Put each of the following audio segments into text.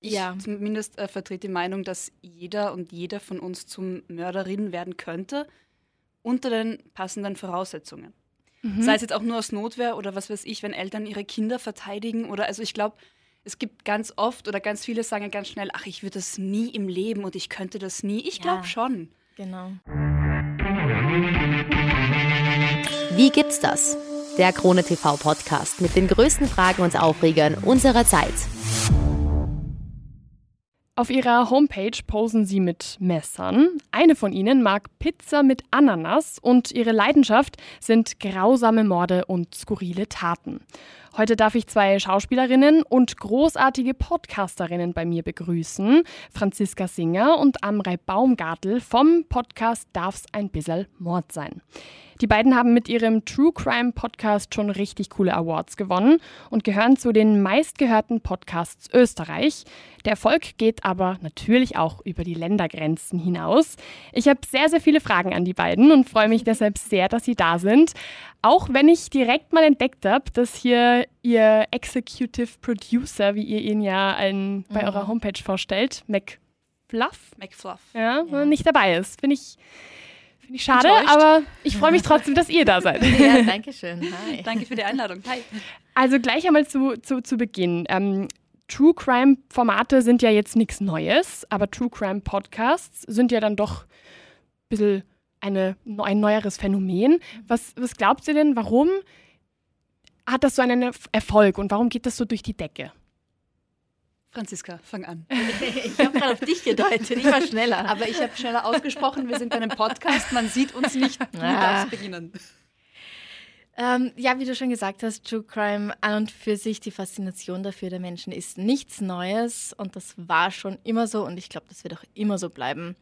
Ich ja. zumindest äh, vertrete die Meinung, dass jeder und jeder von uns zum Mörderin werden könnte, unter den passenden Voraussetzungen. Mhm. Sei es jetzt auch nur aus Notwehr oder was weiß ich, wenn Eltern ihre Kinder verteidigen oder also ich glaube, es gibt ganz oft oder ganz viele sagen ganz schnell, ach, ich würde das nie im Leben und ich könnte das nie. Ich glaube ja, schon. Genau. Wie gibt's das? Der Krone TV Podcast mit den größten Fragen und Aufregern unserer Zeit. Auf ihrer Homepage posen sie mit Messern. Eine von ihnen mag Pizza mit Ananas und ihre Leidenschaft sind grausame Morde und skurrile Taten. Heute darf ich zwei Schauspielerinnen und großartige Podcasterinnen bei mir begrüßen. Franziska Singer und Amrei Baumgartel vom Podcast Darf's ein bisschen Mord sein. Die beiden haben mit ihrem True Crime Podcast schon richtig coole Awards gewonnen und gehören zu den meistgehörten Podcasts Österreich. Der Erfolg geht aber natürlich auch über die Ländergrenzen hinaus. Ich habe sehr, sehr viele Fragen an die beiden und freue mich deshalb sehr, dass sie da sind. Auch wenn ich direkt mal entdeckt habe, dass hier ihr Executive Producer, wie ihr ihn ja ein, bei mhm. eurer Homepage vorstellt, McFluff, McFluff. Ja, ja. nicht dabei ist. Finde ich Finde ich schade, Enttäuscht. aber ich freue mich trotzdem, dass ihr da seid. Ja, danke schön. Hi. Danke für die Einladung. Hi. Also gleich einmal zu, zu, zu Beginn. Ähm, True Crime Formate sind ja jetzt nichts Neues, aber True Crime Podcasts sind ja dann doch ein bisschen eine, ein neueres Phänomen. Was, was glaubt ihr denn, warum hat das so einen Erfolg und warum geht das so durch die Decke? Franziska, fang an. ich habe gerade auf dich gedeutet, ich war schneller. Aber ich habe schneller ausgesprochen, wir sind bei einem Podcast, man sieht uns nicht. Du ah. darfst beginnen. Ähm, ja, wie du schon gesagt hast, True Crime an und für sich, die Faszination dafür der Menschen ist nichts Neues und das war schon immer so und ich glaube, das wird auch immer so bleiben.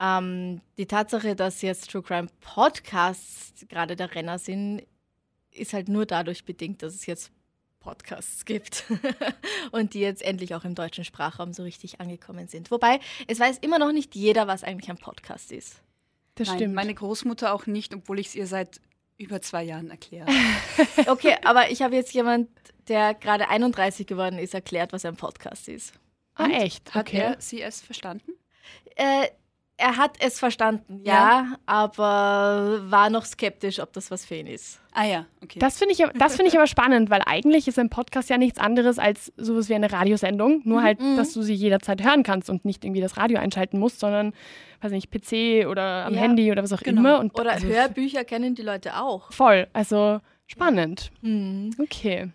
Ähm, die Tatsache, dass jetzt True Crime Podcasts gerade der Renner sind, ist halt nur dadurch bedingt, dass es jetzt Podcasts gibt und die jetzt endlich auch im deutschen Sprachraum so richtig angekommen sind. Wobei, es weiß immer noch nicht jeder, was eigentlich ein Podcast ist. Das Nein, stimmt. Meine Großmutter auch nicht, obwohl ich es ihr seit über zwei Jahren erkläre. okay, aber ich habe jetzt jemand, der gerade 31 geworden ist, erklärt, was ein Podcast ist. Ah, echt? Okay. Hat er sie es verstanden? Äh, er hat es verstanden, ja, ja, aber war noch skeptisch, ob das was für ihn ist. Ah ja, okay. Das finde ich, find ich aber spannend, weil eigentlich ist ein Podcast ja nichts anderes als sowas wie eine Radiosendung. Nur halt, mhm. dass du sie jederzeit hören kannst und nicht irgendwie das Radio einschalten musst, sondern, weiß nicht, PC oder am ja, Handy oder was auch genau. immer. Und oder also, Hörbücher kennen die Leute auch. Voll, also spannend. Mhm. Okay.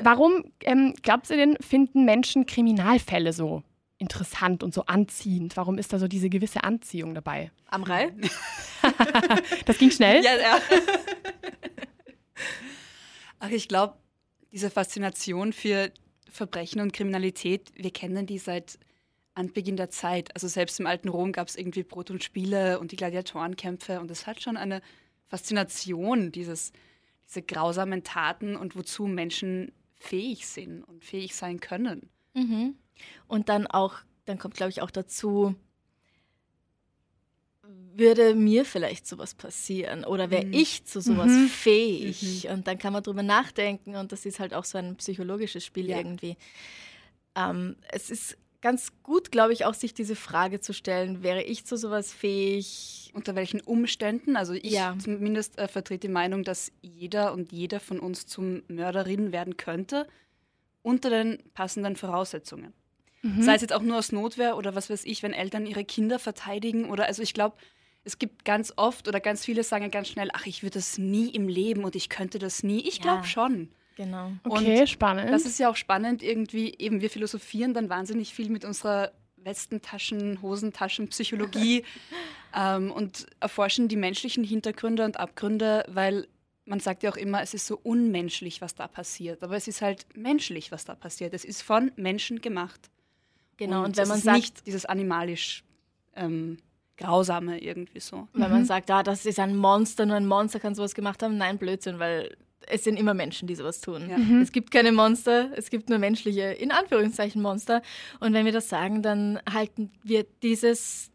Warum, ähm, glaubst du denn, finden Menschen Kriminalfälle so interessant und so anziehend? Warum ist da so diese gewisse Anziehung dabei? Am Rall? das ging schnell? Ja, ja. Ach, ich glaube, diese Faszination für Verbrechen und Kriminalität, wir kennen die seit Anbeginn der Zeit. Also selbst im alten Rom gab es irgendwie Brot und Spiele und die Gladiatorenkämpfe und es hat schon eine Faszination, dieses, diese grausamen Taten und wozu Menschen fähig sind und fähig sein können. Mhm. Und dann auch, dann kommt, glaube ich, auch dazu, würde mir vielleicht sowas passieren oder wäre mhm. ich zu sowas mhm. fähig? Mhm. Und dann kann man drüber nachdenken und das ist halt auch so ein psychologisches Spiel ja. irgendwie. Ähm, es ist ganz gut, glaube ich, auch sich diese Frage zu stellen, wäre ich zu sowas fähig? Unter welchen Umständen? Also ich ja. zumindest äh, vertrete die Meinung, dass jeder und jeder von uns zum Mörderin werden könnte, unter den passenden Voraussetzungen. Mhm. Sei es jetzt auch nur aus Notwehr oder was weiß ich, wenn Eltern ihre Kinder verteidigen oder also ich glaube, es gibt ganz oft oder ganz viele sagen ganz schnell, ach, ich würde das nie im Leben und ich könnte das nie. Ich glaube ja, schon. Genau. Okay, und spannend. Das ist ja auch spannend irgendwie, eben wir philosophieren dann wahnsinnig viel mit unserer Westentaschen, Hosentaschen, Psychologie ähm, und erforschen die menschlichen Hintergründe und Abgründe, weil man sagt ja auch immer, es ist so unmenschlich, was da passiert. Aber es ist halt menschlich, was da passiert. Es ist von Menschen gemacht. Genau, und, und wenn man sagt, nicht dieses animalisch ähm, Grausame irgendwie so. Wenn mhm. man sagt, ah, das ist ein Monster, nur ein Monster kann sowas gemacht haben, nein, Blödsinn, weil es sind immer Menschen, die sowas tun. Ja. Mhm. Es gibt keine Monster, es gibt nur menschliche, in Anführungszeichen, Monster. Und wenn wir das sagen, dann halten wir dieses,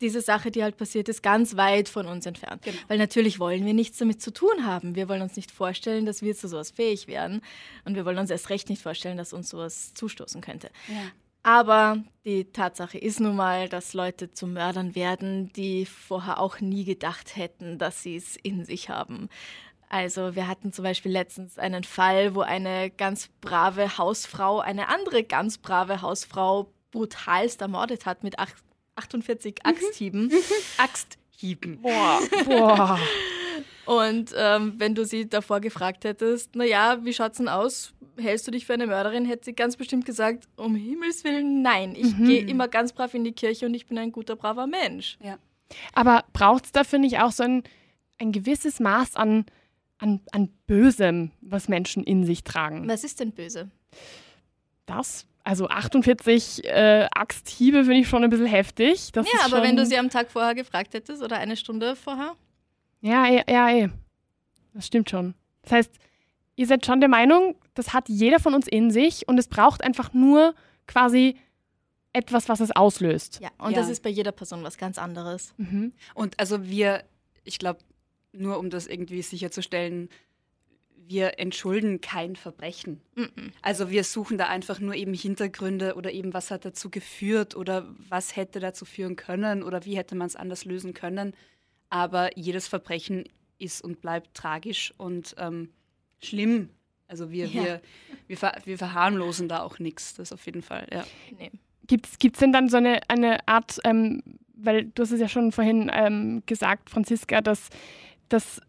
diese Sache, die halt passiert ist, ganz weit von uns entfernt. Genau. Weil natürlich wollen wir nichts damit zu tun haben. Wir wollen uns nicht vorstellen, dass wir zu sowas fähig wären. Und wir wollen uns erst recht nicht vorstellen, dass uns sowas zustoßen könnte. Ja. Aber die Tatsache ist nun mal, dass Leute zu Mördern werden, die vorher auch nie gedacht hätten, dass sie es in sich haben. Also wir hatten zum Beispiel letztens einen Fall, wo eine ganz brave Hausfrau eine andere ganz brave Hausfrau brutalst ermordet hat mit 48 mhm. Axthieben. Mhm. Axthieben. Boah. Boah. Und ähm, wenn du sie davor gefragt hättest, naja, wie schaut's denn aus? Hältst du dich für eine Mörderin? Hätte sie ganz bestimmt gesagt, um Himmels Willen, nein. Ich mhm. gehe immer ganz brav in die Kirche und ich bin ein guter, braver Mensch. Ja. Aber braucht es da, finde ich, auch so ein, ein gewisses Maß an, an, an Bösem, was Menschen in sich tragen? Was ist denn böse? Das also 48 äh, Axthiebe finde ich schon ein bisschen heftig. Das ja, aber wenn du sie am Tag vorher gefragt hättest oder eine Stunde vorher? Ja, ja, ja, eh. Das stimmt schon. Das heißt, ihr seid schon der Meinung, das hat jeder von uns in sich und es braucht einfach nur quasi etwas, was es auslöst. Ja, und ja. das ist bei jeder Person was ganz anderes. Mhm. Und also wir, ich glaube, nur um das irgendwie sicherzustellen, wir entschulden kein Verbrechen. Mhm. Also wir suchen da einfach nur eben Hintergründe oder eben was hat dazu geführt oder was hätte dazu führen können oder wie hätte man es anders lösen können. Aber jedes Verbrechen ist und bleibt tragisch und ähm, schlimm. Also wir, ja. wir, wir, ver wir, verharmlosen da auch nichts, das auf jeden Fall, ja. Nee. Gibt es denn dann so eine, eine Art, ähm, weil du hast es ja schon vorhin ähm, gesagt, Franziska, dass, dass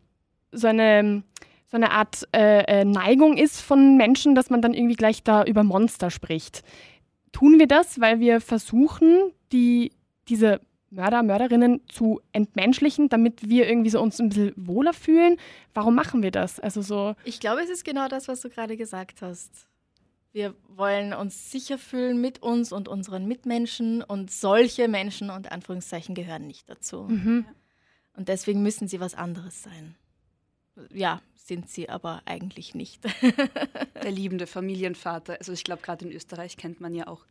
so eine so eine Art äh, äh, Neigung ist von Menschen, dass man dann irgendwie gleich da über Monster spricht. Tun wir das, weil wir versuchen, die, diese Mörder, Mörderinnen zu entmenschlichen, damit wir irgendwie so uns ein bisschen wohler fühlen? Warum machen wir das? Also so. Ich glaube, es ist genau das, was du gerade gesagt hast. Wir wollen uns sicher fühlen mit uns und unseren Mitmenschen und solche Menschen und Anführungszeichen gehören nicht dazu. Mhm. Und deswegen müssen sie was anderes sein. Ja, sind sie aber eigentlich nicht. Der liebende Familienvater. Also ich glaube, gerade in Österreich kennt man ja auch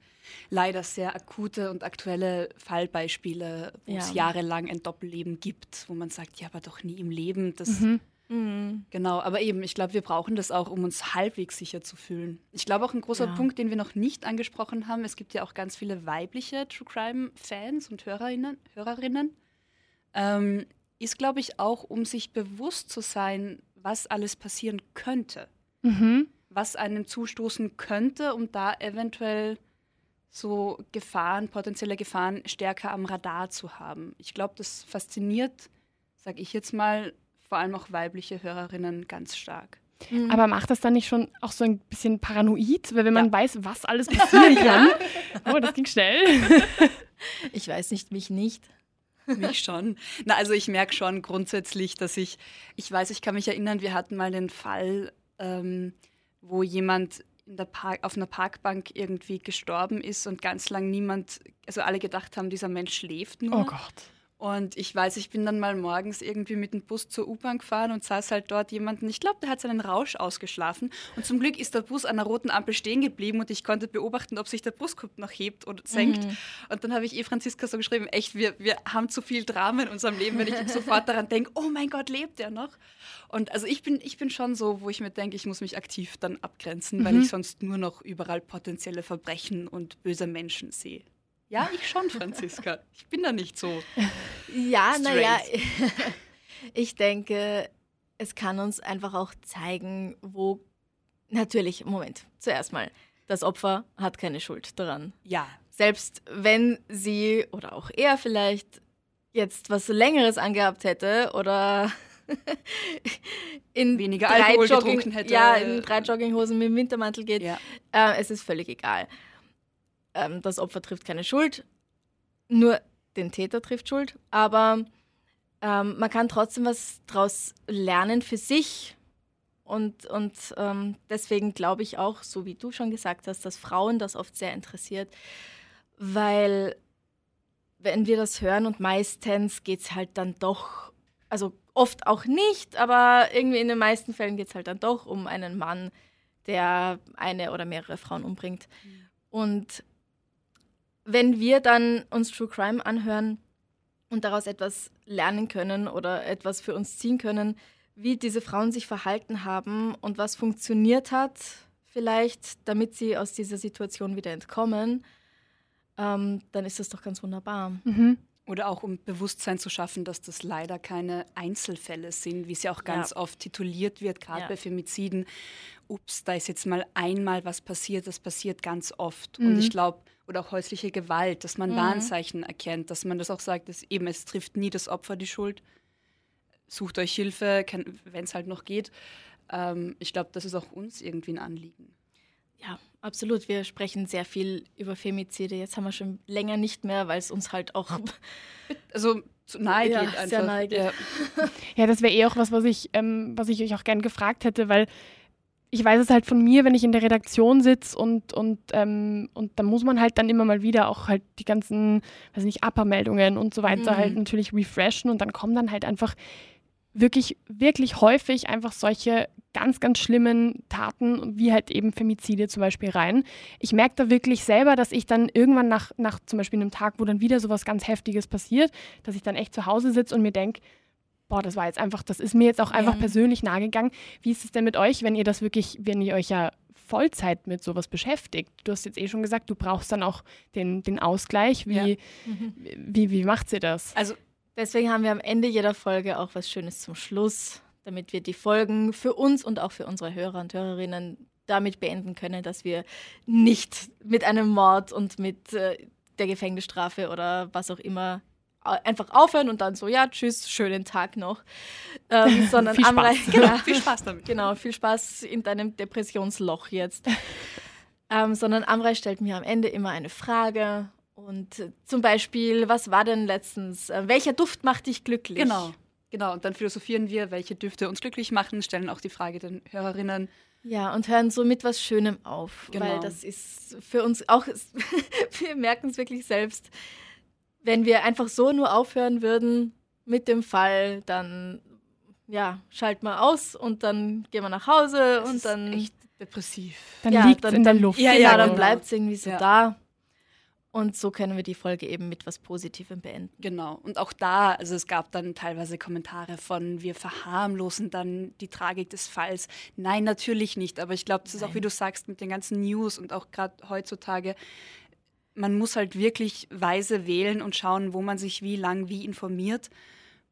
leider sehr akute und aktuelle Fallbeispiele, wo ja. es jahrelang ein Doppelleben gibt, wo man sagt, ja, aber doch nie im Leben. Das mhm. Mhm. Genau, aber eben, ich glaube, wir brauchen das auch, um uns halbwegs sicher zu fühlen. Ich glaube auch ein großer ja. Punkt, den wir noch nicht angesprochen haben, es gibt ja auch ganz viele weibliche True Crime-Fans und Hörerinnen, Hörerinnen ähm, ist, glaube ich, auch, um sich bewusst zu sein, was alles passieren könnte. Mhm. Was einem zustoßen könnte, um da eventuell so Gefahren, potenzielle Gefahren stärker am Radar zu haben. Ich glaube, das fasziniert, sage ich jetzt mal, vor allem auch weibliche Hörerinnen ganz stark. Mhm. Aber macht das dann nicht schon auch so ein bisschen paranoid, weil wenn man ja. weiß, was alles passieren kann? oh, das ging schnell. ich weiß nicht, mich nicht. Mich schon. Na, also ich merke schon grundsätzlich, dass ich, ich weiß, ich kann mich erinnern, wir hatten mal den Fall, ähm, wo jemand Park, auf einer Parkbank irgendwie gestorben ist und ganz lang niemand, also alle gedacht haben, dieser Mensch schläft nur. Oh Gott. Und ich weiß, ich bin dann mal morgens irgendwie mit dem Bus zur U-Bahn gefahren und saß halt dort jemanden, ich glaube, der hat seinen Rausch ausgeschlafen. Und zum Glück ist der Bus an der roten Ampel stehen geblieben und ich konnte beobachten, ob sich der Brustkorb noch hebt oder senkt. Mhm. Und dann habe ich eh Franziska so geschrieben, echt, wir, wir haben zu viel Drama in unserem Leben, wenn ich sofort daran denke, oh mein Gott, lebt er noch? Und also ich bin, ich bin schon so, wo ich mir denke, ich muss mich aktiv dann abgrenzen, mhm. weil ich sonst nur noch überall potenzielle Verbrechen und böse Menschen sehe. Ja, ich schon, Franziska. Ich bin da nicht so. Ja, naja, ich denke, es kann uns einfach auch zeigen, wo. Natürlich, Moment, zuerst mal. Das Opfer hat keine Schuld daran. Ja. Selbst wenn sie oder auch er vielleicht jetzt was Längeres angehabt hätte oder in weniger Alkohol Jogging, getrunken hätte. Ja, in drei Jogginghosen mit dem Wintermantel geht. Ja. Äh, es ist völlig egal ähm, das Opfer trifft keine Schuld, nur den Täter trifft Schuld, aber ähm, man kann trotzdem was daraus lernen für sich. Und, und ähm, deswegen glaube ich auch, so wie du schon gesagt hast, dass Frauen das oft sehr interessiert, weil wenn wir das hören und meistens geht es halt dann doch, also oft auch nicht, aber irgendwie in den meisten Fällen geht es halt dann doch um einen Mann, der eine oder mehrere Frauen umbringt. Mhm. Und wenn wir dann uns True Crime anhören und daraus etwas lernen können oder etwas für uns ziehen können, wie diese Frauen sich verhalten haben und was funktioniert hat, vielleicht, damit sie aus dieser Situation wieder entkommen, ähm, dann ist das doch ganz wunderbar. Mhm. Oder auch um Bewusstsein zu schaffen, dass das leider keine Einzelfälle sind, wie es ja auch ganz ja. oft tituliert wird, gerade ja. bei Femiziden. Ups, da ist jetzt mal einmal was passiert, das passiert ganz oft. Mhm. Und ich glaube, oder auch häusliche Gewalt, dass man mhm. Warnzeichen erkennt, dass man das auch sagt, dass eben es trifft nie das Opfer die Schuld. Sucht euch Hilfe, wenn es halt noch geht. Ähm, ich glaube, das ist auch uns irgendwie ein Anliegen. Ja, absolut. Wir sprechen sehr viel über Femizide. Jetzt haben wir schon länger nicht mehr, weil es uns halt auch also zu nahe ja, geht einfach. Sehr nahe geht. Ja. ja, das wäre eh auch was, was ich, ähm, was ich euch auch gern gefragt hätte, weil ich weiß es halt von mir, wenn ich in der Redaktion sitze und, und, ähm, und da muss man halt dann immer mal wieder auch halt die ganzen, weiß nicht, Upper-Meldungen und so weiter mhm. halt natürlich refreshen und dann kommen dann halt einfach wirklich, wirklich häufig einfach solche ganz, ganz schlimmen Taten, wie halt eben Femizide zum Beispiel rein. Ich merke da wirklich selber, dass ich dann irgendwann nach, nach zum Beispiel einem Tag, wo dann wieder sowas ganz Heftiges passiert, dass ich dann echt zu Hause sitze und mir denke, boah, das war jetzt einfach, das ist mir jetzt auch einfach ja. persönlich nahegegangen. Wie ist es denn mit euch, wenn ihr das wirklich, wenn ihr euch ja Vollzeit mit sowas beschäftigt? Du hast jetzt eh schon gesagt, du brauchst dann auch den, den Ausgleich. Wie, ja. mhm. wie, wie macht ihr das? Also deswegen haben wir am Ende jeder Folge auch was Schönes zum Schluss damit wir die Folgen für uns und auch für unsere Hörer und Hörerinnen damit beenden können, dass wir nicht mit einem Mord und mit äh, der Gefängnisstrafe oder was auch immer einfach aufhören und dann so, ja, tschüss, schönen Tag noch. Ähm, sondern viel, Spaß. Genau, viel Spaß damit. Genau, viel Spaß in deinem Depressionsloch jetzt. ähm, sondern Amrei stellt mir am Ende immer eine Frage und äh, zum Beispiel, was war denn letztens, äh, welcher Duft macht dich glücklich? Genau. Genau, und dann philosophieren wir, welche Düfte uns glücklich machen, stellen auch die Frage den Hörerinnen. Ja, und hören so mit was Schönem auf, genau. weil das ist für uns auch, wir merken es wirklich selbst, wenn wir einfach so nur aufhören würden mit dem Fall, dann ja, schalten wir aus und dann gehen wir nach Hause das und dann echt depressiv. Dann ja, liegt es in der Luft. Ja, genau, ja, dann genau. bleibt es irgendwie so ja. da. Und so können wir die Folge eben mit was Positivem beenden. Genau. Und auch da, also es gab dann teilweise Kommentare von, wir verharmlosen dann die Tragik des Falls. Nein, natürlich nicht. Aber ich glaube, das ist auch, wie du sagst, mit den ganzen News und auch gerade heutzutage, man muss halt wirklich weise wählen und schauen, wo man sich wie lang wie informiert.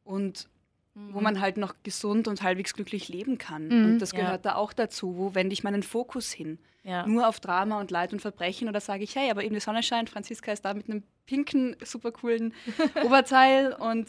Und mhm. wo man halt noch gesund und halbwegs glücklich leben kann. Mhm, und das gehört ja. da auch dazu. Wo wende ich meinen Fokus hin? Ja. Nur auf Drama und Leid und Verbrechen oder sage ich, hey, aber eben die Sonne scheint, Franziska ist da mit einem pinken, super coolen Oberteil und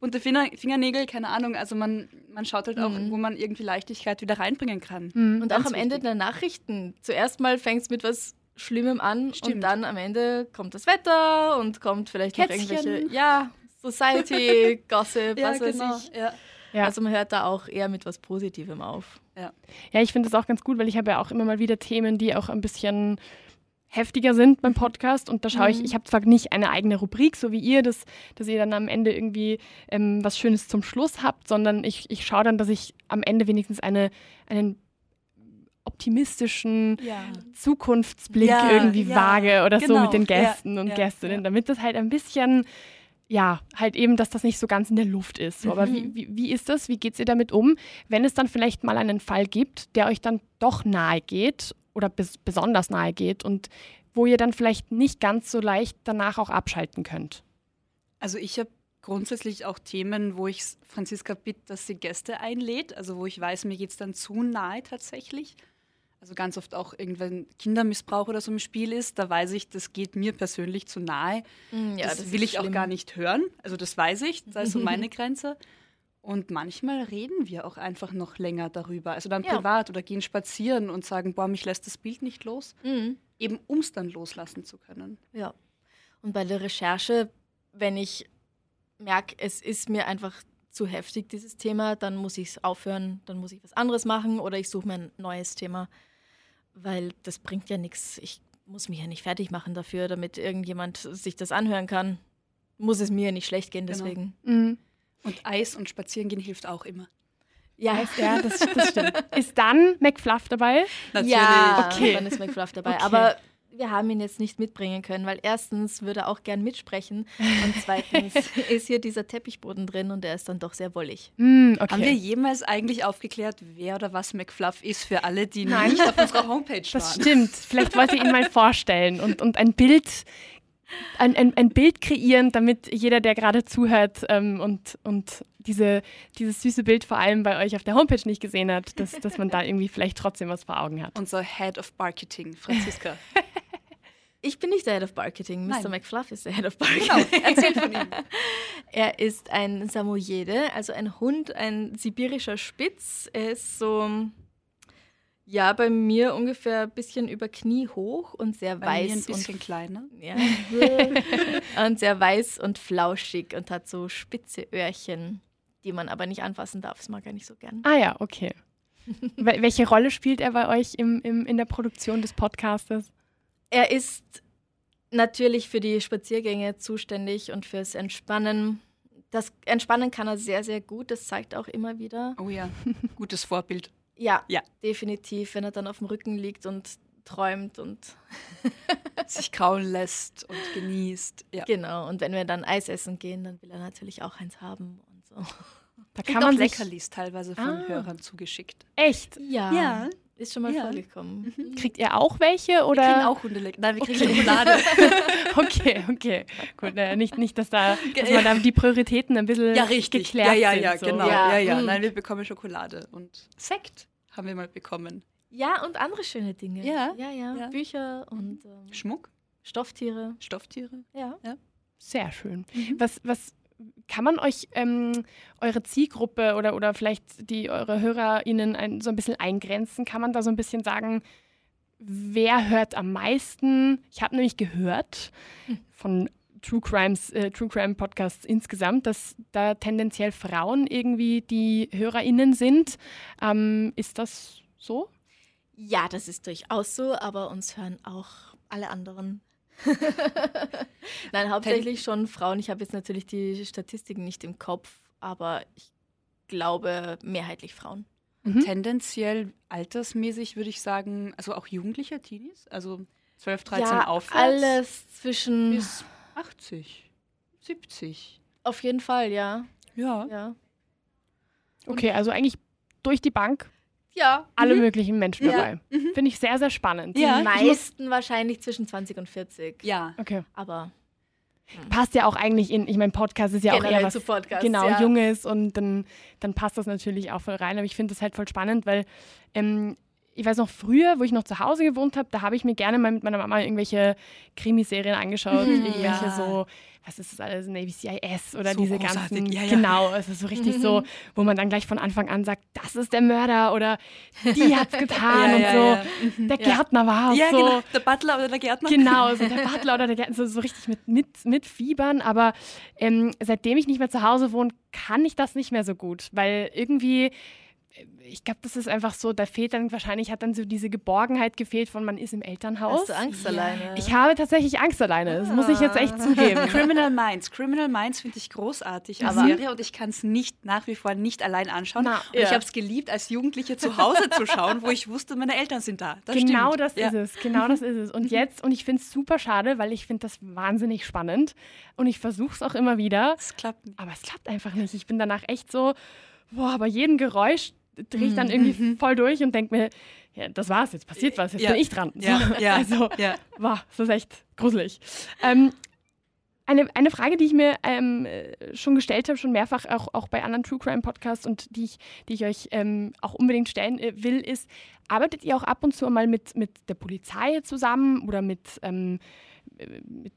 bunte Finger Fingernägel, keine Ahnung. Also man, man schaut halt auch, mhm. wo man irgendwie Leichtigkeit wieder reinbringen kann. Mhm. Und auch am Ende der Nachrichten. Zuerst mal fängt es mit was Schlimmem an Stimmt. und dann am Ende kommt das Wetter und kommt vielleicht Kätzchen. noch irgendwelche, ja, Society, Gossip, ja, was weiß genau. ich. Ja. Ja. Also man hört da auch eher mit was Positivem auf. Ja, ja ich finde das auch ganz gut, weil ich habe ja auch immer mal wieder Themen, die auch ein bisschen heftiger sind beim Podcast und da schaue ich, mhm. ich habe zwar nicht eine eigene Rubrik, so wie ihr, dass, dass ihr dann am Ende irgendwie ähm, was Schönes zum Schluss habt, sondern ich, ich schaue dann, dass ich am Ende wenigstens eine, einen optimistischen ja. Zukunftsblick ja, irgendwie ja, wage oder genau. so mit den Gästen und Gästinnen, damit das halt ein bisschen ja, halt eben, dass das nicht so ganz in der Luft ist. So, mhm. Aber wie, wie, wie ist das? Wie geht ihr damit um, wenn es dann vielleicht mal einen Fall gibt, der euch dann doch nahe geht oder bes besonders nahe geht und wo ihr dann vielleicht nicht ganz so leicht danach auch abschalten könnt? Also ich habe grundsätzlich auch Themen, wo ich Franziska bitte, dass sie Gäste einlädt, also wo ich weiß, mir geht es dann zu nahe tatsächlich also ganz oft auch irgendwann Kindermissbrauch oder so im Spiel ist, da weiß ich, das geht mir persönlich zu nahe. Mm, ja, das, das will ich schlimm. auch gar nicht hören. Also das weiß ich, da ist so meine Grenze. Und manchmal reden wir auch einfach noch länger darüber. Also dann ja. privat oder gehen spazieren und sagen, boah, mich lässt das Bild nicht los. Mhm. Eben um es dann loslassen zu können. Ja. Und bei der Recherche, wenn ich merke, es ist mir einfach zu heftig, dieses Thema, dann muss ich es aufhören, dann muss ich was anderes machen oder ich suche mir ein neues Thema weil das bringt ja nichts. Ich muss mich ja nicht fertig machen dafür, damit irgendjemand sich das anhören kann. Muss es mir ja nicht schlecht gehen, genau. deswegen. Genau. Mhm. Und Eis und Spazierengehen hilft auch immer. Ja, ja das, das stimmt. Ist dann McFluff dabei? Natürlich. Ja, okay. dann ist McFluff dabei. Okay. Aber wir haben ihn jetzt nicht mitbringen können, weil erstens würde er auch gern mitsprechen und zweitens ist hier dieser Teppichboden drin und der ist dann doch sehr wollig. Mm, okay. Haben wir jemals eigentlich aufgeklärt, wer oder was McFluff ist für alle, die Nein. nicht auf unserer Homepage waren? Das stimmt. Vielleicht wollt ihr ihn mal vorstellen und, und ein Bild ein, ein, ein Bild kreieren, damit jeder, der gerade zuhört ähm, und, und diese, dieses süße Bild vor allem bei euch auf der Homepage nicht gesehen hat, dass, dass man da irgendwie vielleicht trotzdem was vor Augen hat. Unser Head of Marketing, Franziska. Ich bin nicht der Head of Marketing. Mr. McFluff ist der Head of Marketing. Genau, erzähl von ihm. er ist ein Samoyede, also ein Hund, ein sibirischer Spitz. Er ist so, ja, bei mir ungefähr ein bisschen über Knie hoch und sehr bei weiß. Mir ein bisschen und kleiner. Ja. und sehr weiß und flauschig und hat so spitze Öhrchen, die man aber nicht anfassen darf. Das mag er nicht so gern. Ah ja, okay. Welche Rolle spielt er bei euch im, im, in der Produktion des Podcastes? Er ist natürlich für die Spaziergänge zuständig und fürs Entspannen. Das Entspannen kann er sehr, sehr gut. Das zeigt auch immer wieder. Oh ja, gutes Vorbild. Ja, ja, definitiv, wenn er dann auf dem Rücken liegt und träumt und sich kraulen lässt und genießt. Ja. Genau, und wenn wir dann Eis essen gehen, dann will er natürlich auch eins haben und so. Da kann man Leckerlis teilweise von ah. Hörern zugeschickt. Echt? Ja. ja. Ist schon mal ja. vorgekommen. Mhm. Kriegt ihr auch welche? Oder? Wir kriegen auch Hundeleck. Nein, wir kriegen okay. Schokolade. okay, okay. Gut, äh, nicht, nicht dass, da, dass man da die Prioritäten ein bisschen ja, richtig. geklärt ja, ja, ja, sind. So. Genau. Ja, ja, ja. Mhm. Nein, wir bekommen Schokolade und Sekt haben wir mal bekommen. Ja, und andere schöne Dinge. Ja, ja, ja. ja. Bücher und ähm, Schmuck. Stofftiere. Stofftiere. Ja. ja. Sehr schön. Mhm. Was, was kann man euch ähm, eure Zielgruppe oder, oder vielleicht die eure HörerInnen ein, so ein bisschen eingrenzen? Kann man da so ein bisschen sagen, wer hört am meisten? Ich habe nämlich gehört von True Crimes, äh, True Crime Podcasts insgesamt, dass da tendenziell Frauen irgendwie die HörerInnen sind. Ähm, ist das so? Ja, das ist durchaus so, aber uns hören auch alle anderen Nein, hauptsächlich schon Frauen. Ich habe jetzt natürlich die Statistiken nicht im Kopf, aber ich glaube mehrheitlich Frauen. Und mhm. tendenziell altersmäßig würde ich sagen, also auch Jugendliche, Teenies, also 12, 13 ja, aufwärts. Alles zwischen bis 80, 70. Auf jeden Fall, ja. Ja. ja. Okay, also eigentlich durch die Bank ja. Alle mhm. möglichen Menschen dabei. Mhm. Finde ich sehr, sehr spannend. Ja. Die meisten wahrscheinlich zwischen 20 und 40. Ja. Okay. Aber. Hm. Passt ja auch eigentlich in, ich meine, Podcast ist ja Generell auch eher was Podcast, genau ja. Junges und dann, dann passt das natürlich auch voll rein. Aber ich finde das halt voll spannend, weil ähm, ich weiß noch früher, wo ich noch zu Hause gewohnt habe, da habe ich mir gerne mal mit meiner Mama irgendwelche Krimiserien angeschaut, mhm, irgendwelche ja. so was ist das alles, Navy CIS oder so diese ganzen, ja, ja. genau, es ist so richtig so, mhm. wo man dann gleich von Anfang an sagt, das ist der Mörder oder die hat's getan und so, mhm. der Gärtner war es. Ja, so. genau, der Butler oder der Gärtner. Genau, so der Butler oder der Gärtner, so, so richtig mit, mit, mit Fiebern, aber ähm, seitdem ich nicht mehr zu Hause wohne, kann ich das nicht mehr so gut, weil irgendwie ich glaube, das ist einfach so, da fehlt dann wahrscheinlich, hat dann so diese Geborgenheit gefehlt von man ist im Elternhaus. Hast du Angst ja. alleine? Ich habe tatsächlich Angst alleine, das muss ich jetzt echt ah. zugeben. Criminal Minds. Criminal Minds finde ich großartig als Serie und ich kann es nicht nach wie vor nicht allein anschauen. Na, ja. Ich habe es geliebt, als Jugendliche zu Hause zu schauen, wo ich wusste, meine Eltern sind da. Das genau stimmt. das ja. ist es, genau das ist es. Und jetzt, und ich finde es super schade, weil ich finde das wahnsinnig spannend und ich versuche es auch immer wieder. Es klappt nicht. Aber es klappt einfach nicht. Ich bin danach echt so, boah, bei jedem Geräusch drehe ich dann irgendwie mhm. voll durch und denke mir, ja, das war's, jetzt passiert was, jetzt ja. bin ich dran. Ja, so, ja. Also, ja. Wow, das ist echt gruselig. Ähm, eine, eine Frage, die ich mir ähm, schon gestellt habe, schon mehrfach auch, auch bei anderen True Crime Podcasts und die ich, die ich euch ähm, auch unbedingt stellen äh, will, ist, arbeitet ihr auch ab und zu mal mit, mit der Polizei zusammen oder mit ähm, mit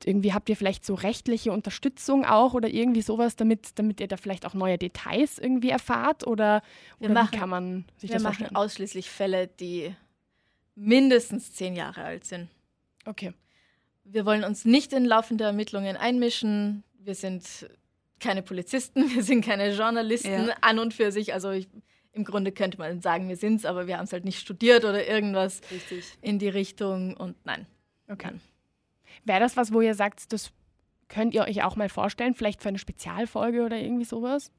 irgendwie habt ihr vielleicht so rechtliche Unterstützung auch oder irgendwie sowas, damit, damit ihr da vielleicht auch neue Details irgendwie erfahrt? Oder, oder machen, wie kann man sich das vorstellen? Wir machen ausschließlich Fälle, die mindestens zehn Jahre alt sind. Okay. Wir wollen uns nicht in laufende Ermittlungen einmischen. Wir sind keine Polizisten, wir sind keine Journalisten ja. an und für sich. Also ich, im Grunde könnte man sagen, wir sind es, aber wir haben es halt nicht studiert oder irgendwas Richtig. in die Richtung. Und nein. Okay. Nein. Wäre das was, wo ihr sagt, das könnt ihr euch auch mal vorstellen, vielleicht für eine Spezialfolge oder irgendwie sowas?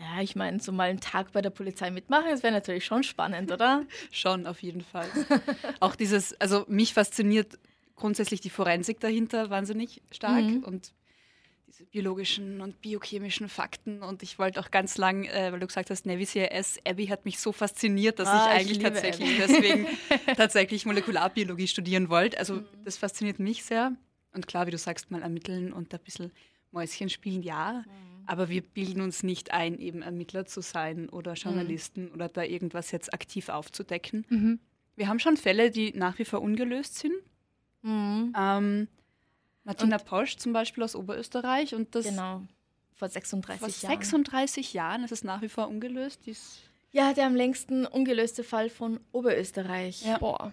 Ja, ich meine, so mal einen Tag bei der Polizei mitmachen, das wäre natürlich schon spannend, oder? schon, auf jeden Fall. auch dieses, also mich fasziniert grundsätzlich die Forensik dahinter wahnsinnig stark mhm. und biologischen und biochemischen Fakten. Und ich wollte auch ganz lang, äh, weil du gesagt hast, Navy CRS, Abby hat mich so fasziniert, dass ah, ich eigentlich ich tatsächlich Abby. deswegen tatsächlich Molekularbiologie studieren wollte. Also mhm. das fasziniert mich sehr. Und klar, wie du sagst, mal ermitteln und ein bisschen Mäuschen spielen, ja. Mhm. Aber wir bilden uns nicht ein, eben Ermittler zu sein oder Journalisten mhm. oder da irgendwas jetzt aktiv aufzudecken. Mhm. Wir haben schon Fälle, die nach wie vor ungelöst sind. Mhm. Ähm, Martina und Posch zum Beispiel aus Oberösterreich und das genau vor 36 vor Jahren. 36 Jahren ist es nach wie vor ungelöst. Dies ja, der am längsten ungelöste Fall von Oberösterreich. Ja. Boah.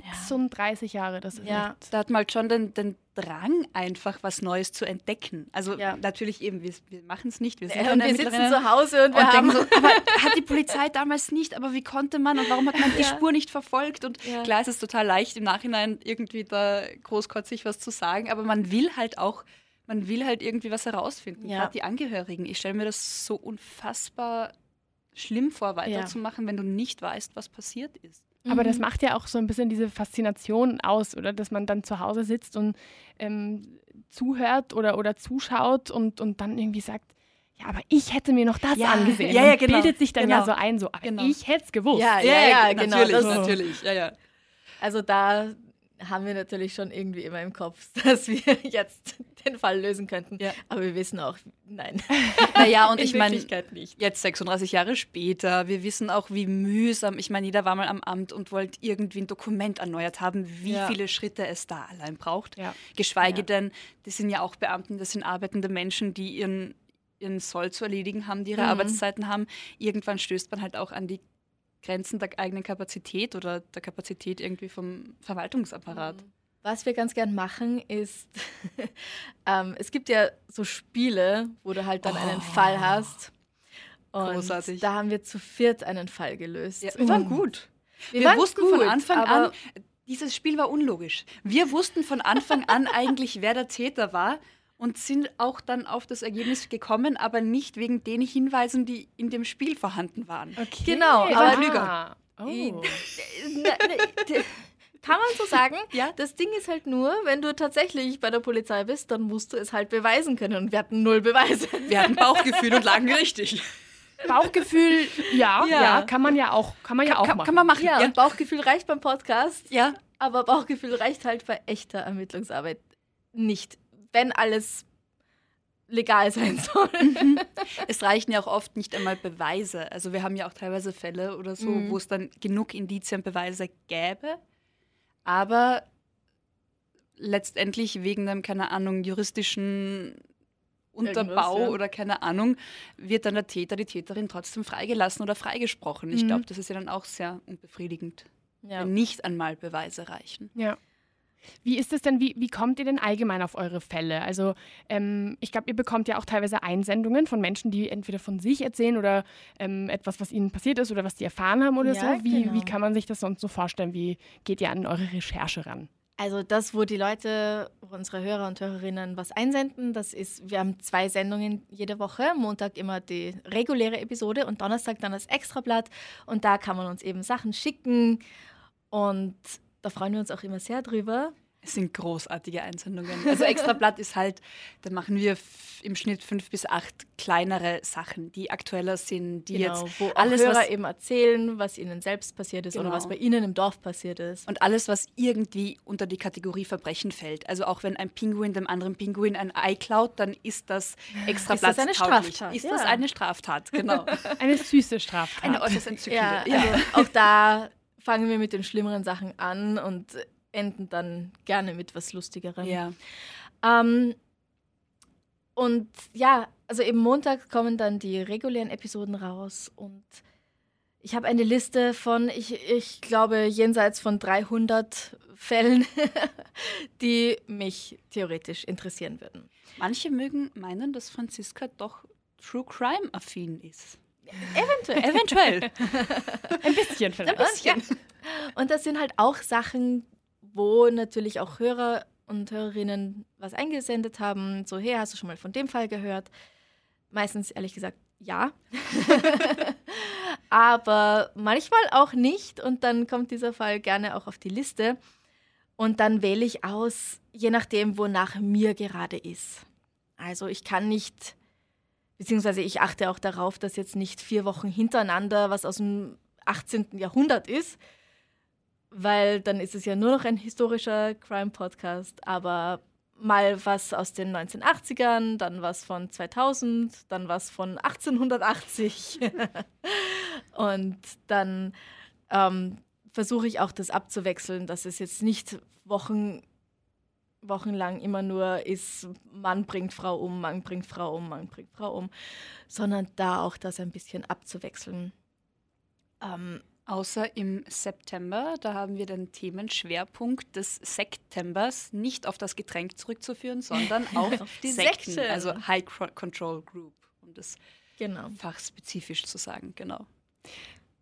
36 ja. Jahre, das ist ja. Da hat man halt schon den, den Drang, einfach was Neues zu entdecken. Also ja. natürlich eben, wir, wir machen es nicht. Wir, sind ja, wir sitzen zu Hause und wir und haben so, aber hat die Polizei damals nicht, aber wie konnte man und warum hat man die Spur nicht verfolgt? Und klar, es ist total leicht, im Nachhinein irgendwie da großkotzig was zu sagen, aber man will halt auch, man will halt irgendwie was herausfinden. Gerade die Angehörigen. Ich stelle mir das so unfassbar schlimm vor, weiterzumachen, wenn du nicht weißt, was passiert ist. Aber mhm. das macht ja auch so ein bisschen diese Faszination aus, oder dass man dann zu Hause sitzt und ähm, zuhört oder, oder zuschaut und, und dann irgendwie sagt, ja, aber ich hätte mir noch das ja, angesehen. Ja, ja, genau. Bildet sich dann genau. ja so ein, so, aber genau. ich hätte es gewusst. Ja, ja, ja, genau. Natürlich, das, natürlich. Ja, ja. Also da haben wir natürlich schon irgendwie immer im Kopf, dass wir jetzt den Fall lösen könnten. Ja. Aber wir wissen auch, nein. Naja, und ich meine, jetzt 36 Jahre später, wir wissen auch, wie mühsam, ich meine, jeder war mal am Amt und wollte irgendwie ein Dokument erneuert haben, wie ja. viele Schritte es da allein braucht. Ja. Geschweige denn, das sind ja auch Beamten, das sind arbeitende Menschen, die ihren, ihren Soll zu erledigen haben, die ihre mhm. Arbeitszeiten haben. Irgendwann stößt man halt auch an die Grenzen der eigenen Kapazität oder der Kapazität irgendwie vom Verwaltungsapparat. Mhm. Was wir ganz gern machen, ist, ähm, es gibt ja so Spiele, wo du halt dann oh. einen Fall hast. Und Großartig. da haben wir zu viert einen Fall gelöst. Ja, wir waren gut. Wir, wir waren wussten gut, von Anfang an, dieses Spiel war unlogisch. Wir wussten von Anfang an eigentlich, wer der Täter war und sind auch dann auf das Ergebnis gekommen, aber nicht wegen den Hinweisen, die in dem Spiel vorhanden waren. Okay. Genau, aber Lüger. Oh. Kann man so sagen? ja. Das Ding ist halt nur, wenn du tatsächlich bei der Polizei bist, dann musst du es halt beweisen können. Und wir hatten null Beweise. Wir hatten Bauchgefühl und lagen richtig. Bauchgefühl, ja, ja, ja, kann man ja auch, kann man ja auch kann, machen. Kann man machen. Ja, ja. Bauchgefühl reicht beim Podcast. Ja. Aber Bauchgefühl reicht halt bei echter Ermittlungsarbeit nicht wenn alles legal sein soll. Mhm. Es reichen ja auch oft nicht einmal Beweise. Also wir haben ja auch teilweise Fälle oder so, mhm. wo es dann genug Indizien, Beweise gäbe, aber letztendlich wegen einem, keine Ahnung, juristischen Unterbau ja. oder keine Ahnung, wird dann der Täter, die Täterin trotzdem freigelassen oder freigesprochen. Ich mhm. glaube, das ist ja dann auch sehr unbefriedigend, ja. wenn nicht einmal Beweise reichen. Ja. Wie ist es denn, wie, wie kommt ihr denn allgemein auf eure Fälle? Also ähm, ich glaube, ihr bekommt ja auch teilweise Einsendungen von Menschen, die entweder von sich erzählen oder ähm, etwas, was ihnen passiert ist oder was die erfahren haben oder ja, so. Wie, genau. wie kann man sich das sonst so vorstellen? Wie geht ihr an eure Recherche ran? Also das, wo die Leute, unsere Hörer und Hörerinnen was einsenden, das ist, wir haben zwei Sendungen jede Woche. Montag immer die reguläre Episode und Donnerstag dann das Extrablatt. Und da kann man uns eben Sachen schicken und da freuen wir uns auch immer sehr drüber. Es sind großartige Einsendungen. Also Extrablatt ist halt, da machen wir im Schnitt fünf bis acht kleinere Sachen, die aktueller sind, die genau, jetzt wo alles Hörer was, eben erzählen, was ihnen selbst passiert ist genau. oder was bei ihnen im Dorf passiert ist. Und alles, was irgendwie unter die Kategorie Verbrechen fällt. Also auch wenn ein Pinguin dem anderen Pinguin ein Ei klaut, dann ist das Extrablatt ist das eine Straftat. Ist ja. das eine Straftat, genau. eine süße Straftat. Eine äußerst entzückende. Ja, also auch da fangen wir mit den schlimmeren Sachen an und enden dann gerne mit was Lustigerem. Ja. Ähm, und ja, also eben Montag kommen dann die regulären Episoden raus und ich habe eine Liste von, ich, ich glaube, jenseits von 300 Fällen, die mich theoretisch interessieren würden. Manche mögen meinen, dass Franziska doch True Crime affin ist. Eventuell. Eventuell. Ein bisschen vielleicht. Ein bisschen. Und das sind halt auch Sachen, wo natürlich auch Hörer und Hörerinnen was eingesendet haben. So, hey, hast du schon mal von dem Fall gehört? Meistens ehrlich gesagt ja. Aber manchmal auch nicht. Und dann kommt dieser Fall gerne auch auf die Liste. Und dann wähle ich aus, je nachdem, wonach mir gerade ist. Also ich kann nicht Beziehungsweise ich achte auch darauf, dass jetzt nicht vier Wochen hintereinander was aus dem 18. Jahrhundert ist, weil dann ist es ja nur noch ein historischer Crime-Podcast. Aber mal was aus den 1980ern, dann was von 2000, dann was von 1880. und dann ähm, versuche ich auch das abzuwechseln, dass es jetzt nicht Wochen, wochenlang immer nur ist, Mann bringt Frau um, Mann bringt Frau um, Mann bringt Frau um, sondern da auch das ein bisschen abzuwechseln. Ähm, Außer im September, da haben wir den Themenschwerpunkt des Septembers nicht auf das Getränk zurückzuführen, sondern auf, auf die Sekten, Sekten, also High Control Group, um das genau. fachspezifisch zu sagen, genau.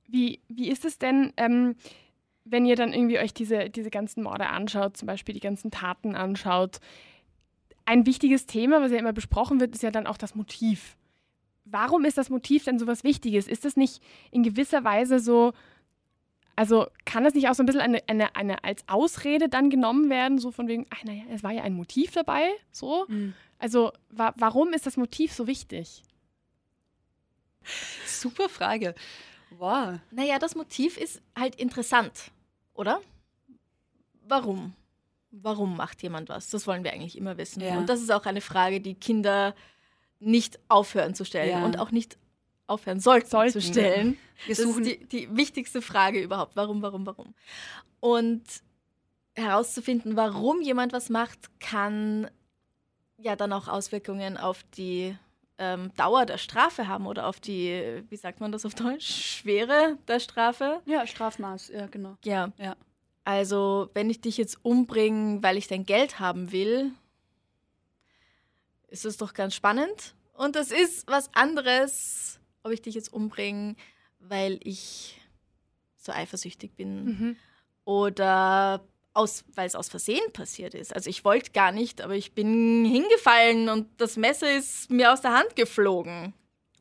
Wie, wie ist es denn, ähm, wenn ihr dann irgendwie euch diese, diese ganzen Morde anschaut, zum Beispiel die ganzen Taten anschaut? Ein wichtiges Thema, was ja immer besprochen wird, ist ja dann auch das Motiv. Warum ist das Motiv denn so was Wichtiges? Ist das nicht in gewisser Weise so, also kann das nicht auch so ein bisschen eine, eine, eine als Ausrede dann genommen werden, so von wegen, ach naja, es war ja ein Motiv dabei, so? Mhm. Also wa warum ist das Motiv so wichtig? Super Frage. Wow. Naja, das Motiv ist halt interessant, oder? Warum? Warum macht jemand was? Das wollen wir eigentlich immer wissen. Ja. Und das ist auch eine Frage, die Kinder nicht aufhören zu stellen ja. und auch nicht aufhören sollten, sollten. zu stellen. Wir das suchen ist die, die wichtigste Frage überhaupt. Warum, warum, warum? Und herauszufinden, warum jemand was macht, kann ja dann auch Auswirkungen auf die ähm, Dauer der Strafe haben oder auf die, wie sagt man das auf Deutsch, Schwere der Strafe. Ja, Strafmaß, ja, genau. Ja. ja. Also, wenn ich dich jetzt umbringe, weil ich dein Geld haben will, ist das doch ganz spannend. Und das ist was anderes, ob ich dich jetzt umbringe, weil ich so eifersüchtig bin mhm. oder aus, weil es aus Versehen passiert ist. Also ich wollte gar nicht, aber ich bin hingefallen und das Messer ist mir aus der Hand geflogen.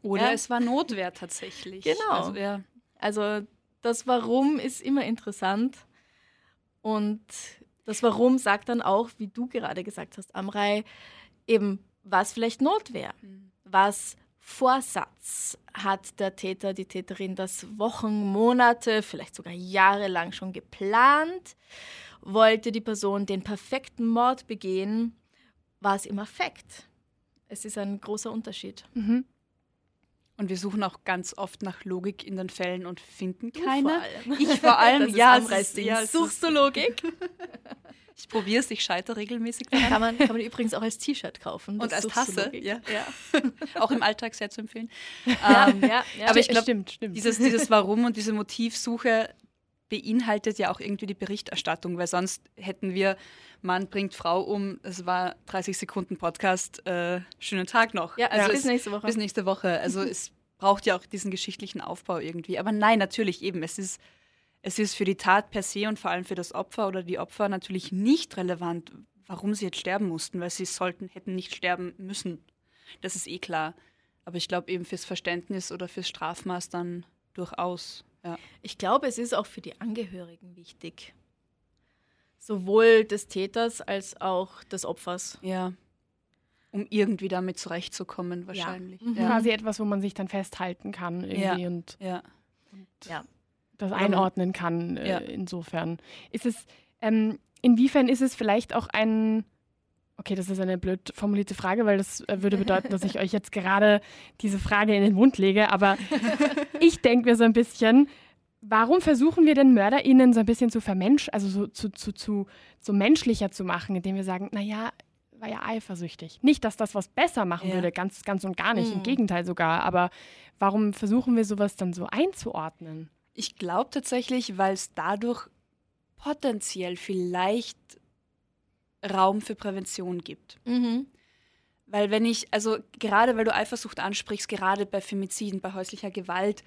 Oder ja. es war Notwehr tatsächlich. Genau. Also, ja. also das Warum ist immer interessant. Und das Warum sagt dann auch, wie du gerade gesagt hast, Amrei, eben was vielleicht Notwehr, mhm. was Vorsatz hat der Täter, die Täterin das Wochen, Monate, vielleicht sogar jahrelang schon geplant? Wollte die Person den perfekten Mord begehen? War es im Affekt? Es ist ein großer Unterschied. Mhm. Und wir suchen auch ganz oft nach Logik in den Fällen und finden keine. Vor. Ich vor allem, ja, ist, ja. Suchst du Logik? Ich probiere es, ich scheitere regelmäßig daran. Kann man, kann man übrigens auch als T-Shirt kaufen. Und als Tasse, ja. ja. auch im Alltag sehr zu empfehlen. Ja, ähm, ja, ja. Aber ich glaube, dieses, dieses Warum und diese Motivsuche beinhaltet ja auch irgendwie die Berichterstattung, weil sonst hätten wir Mann bringt Frau um, es war 30 Sekunden Podcast, äh, schönen Tag noch. Ja, also bis nächste Woche. Bis nächste Woche. Also es braucht ja auch diesen geschichtlichen Aufbau irgendwie. Aber nein, natürlich eben, es ist es ist für die Tat per se und vor allem für das Opfer oder die Opfer natürlich nicht relevant, warum sie jetzt sterben mussten, weil sie sollten, hätten nicht sterben müssen. Das ist eh klar. Aber ich glaube eben fürs Verständnis oder fürs Strafmaß dann durchaus. Ja. Ich glaube, es ist auch für die Angehörigen wichtig. Sowohl des Täters als auch des Opfers. Ja. Um irgendwie damit zurechtzukommen, wahrscheinlich. Ja. Mhm. Ja. Quasi etwas, wo man sich dann festhalten kann irgendwie. Ja. Und, ja. Und ja das einordnen kann. Äh, ja. Insofern. Ist es, ähm, inwiefern ist es vielleicht auch ein, okay, das ist eine blöd formulierte Frage, weil das äh, würde bedeuten, dass ich euch jetzt gerade diese Frage in den Mund lege, aber ich denke mir so ein bisschen, warum versuchen wir denn MörderInnen so ein bisschen zu vermensch, also so, zu, zu, zu, so menschlicher zu machen, indem wir sagen, naja, war ja eifersüchtig. Nicht, dass das was besser machen ja. würde, ganz, ganz und gar nicht, mhm. im Gegenteil sogar, aber warum versuchen wir sowas dann so einzuordnen? Ich glaube tatsächlich, weil es dadurch potenziell vielleicht Raum für Prävention gibt. Mhm. Weil wenn ich, also gerade weil du Eifersucht ansprichst, gerade bei Femiziden, bei häuslicher Gewalt,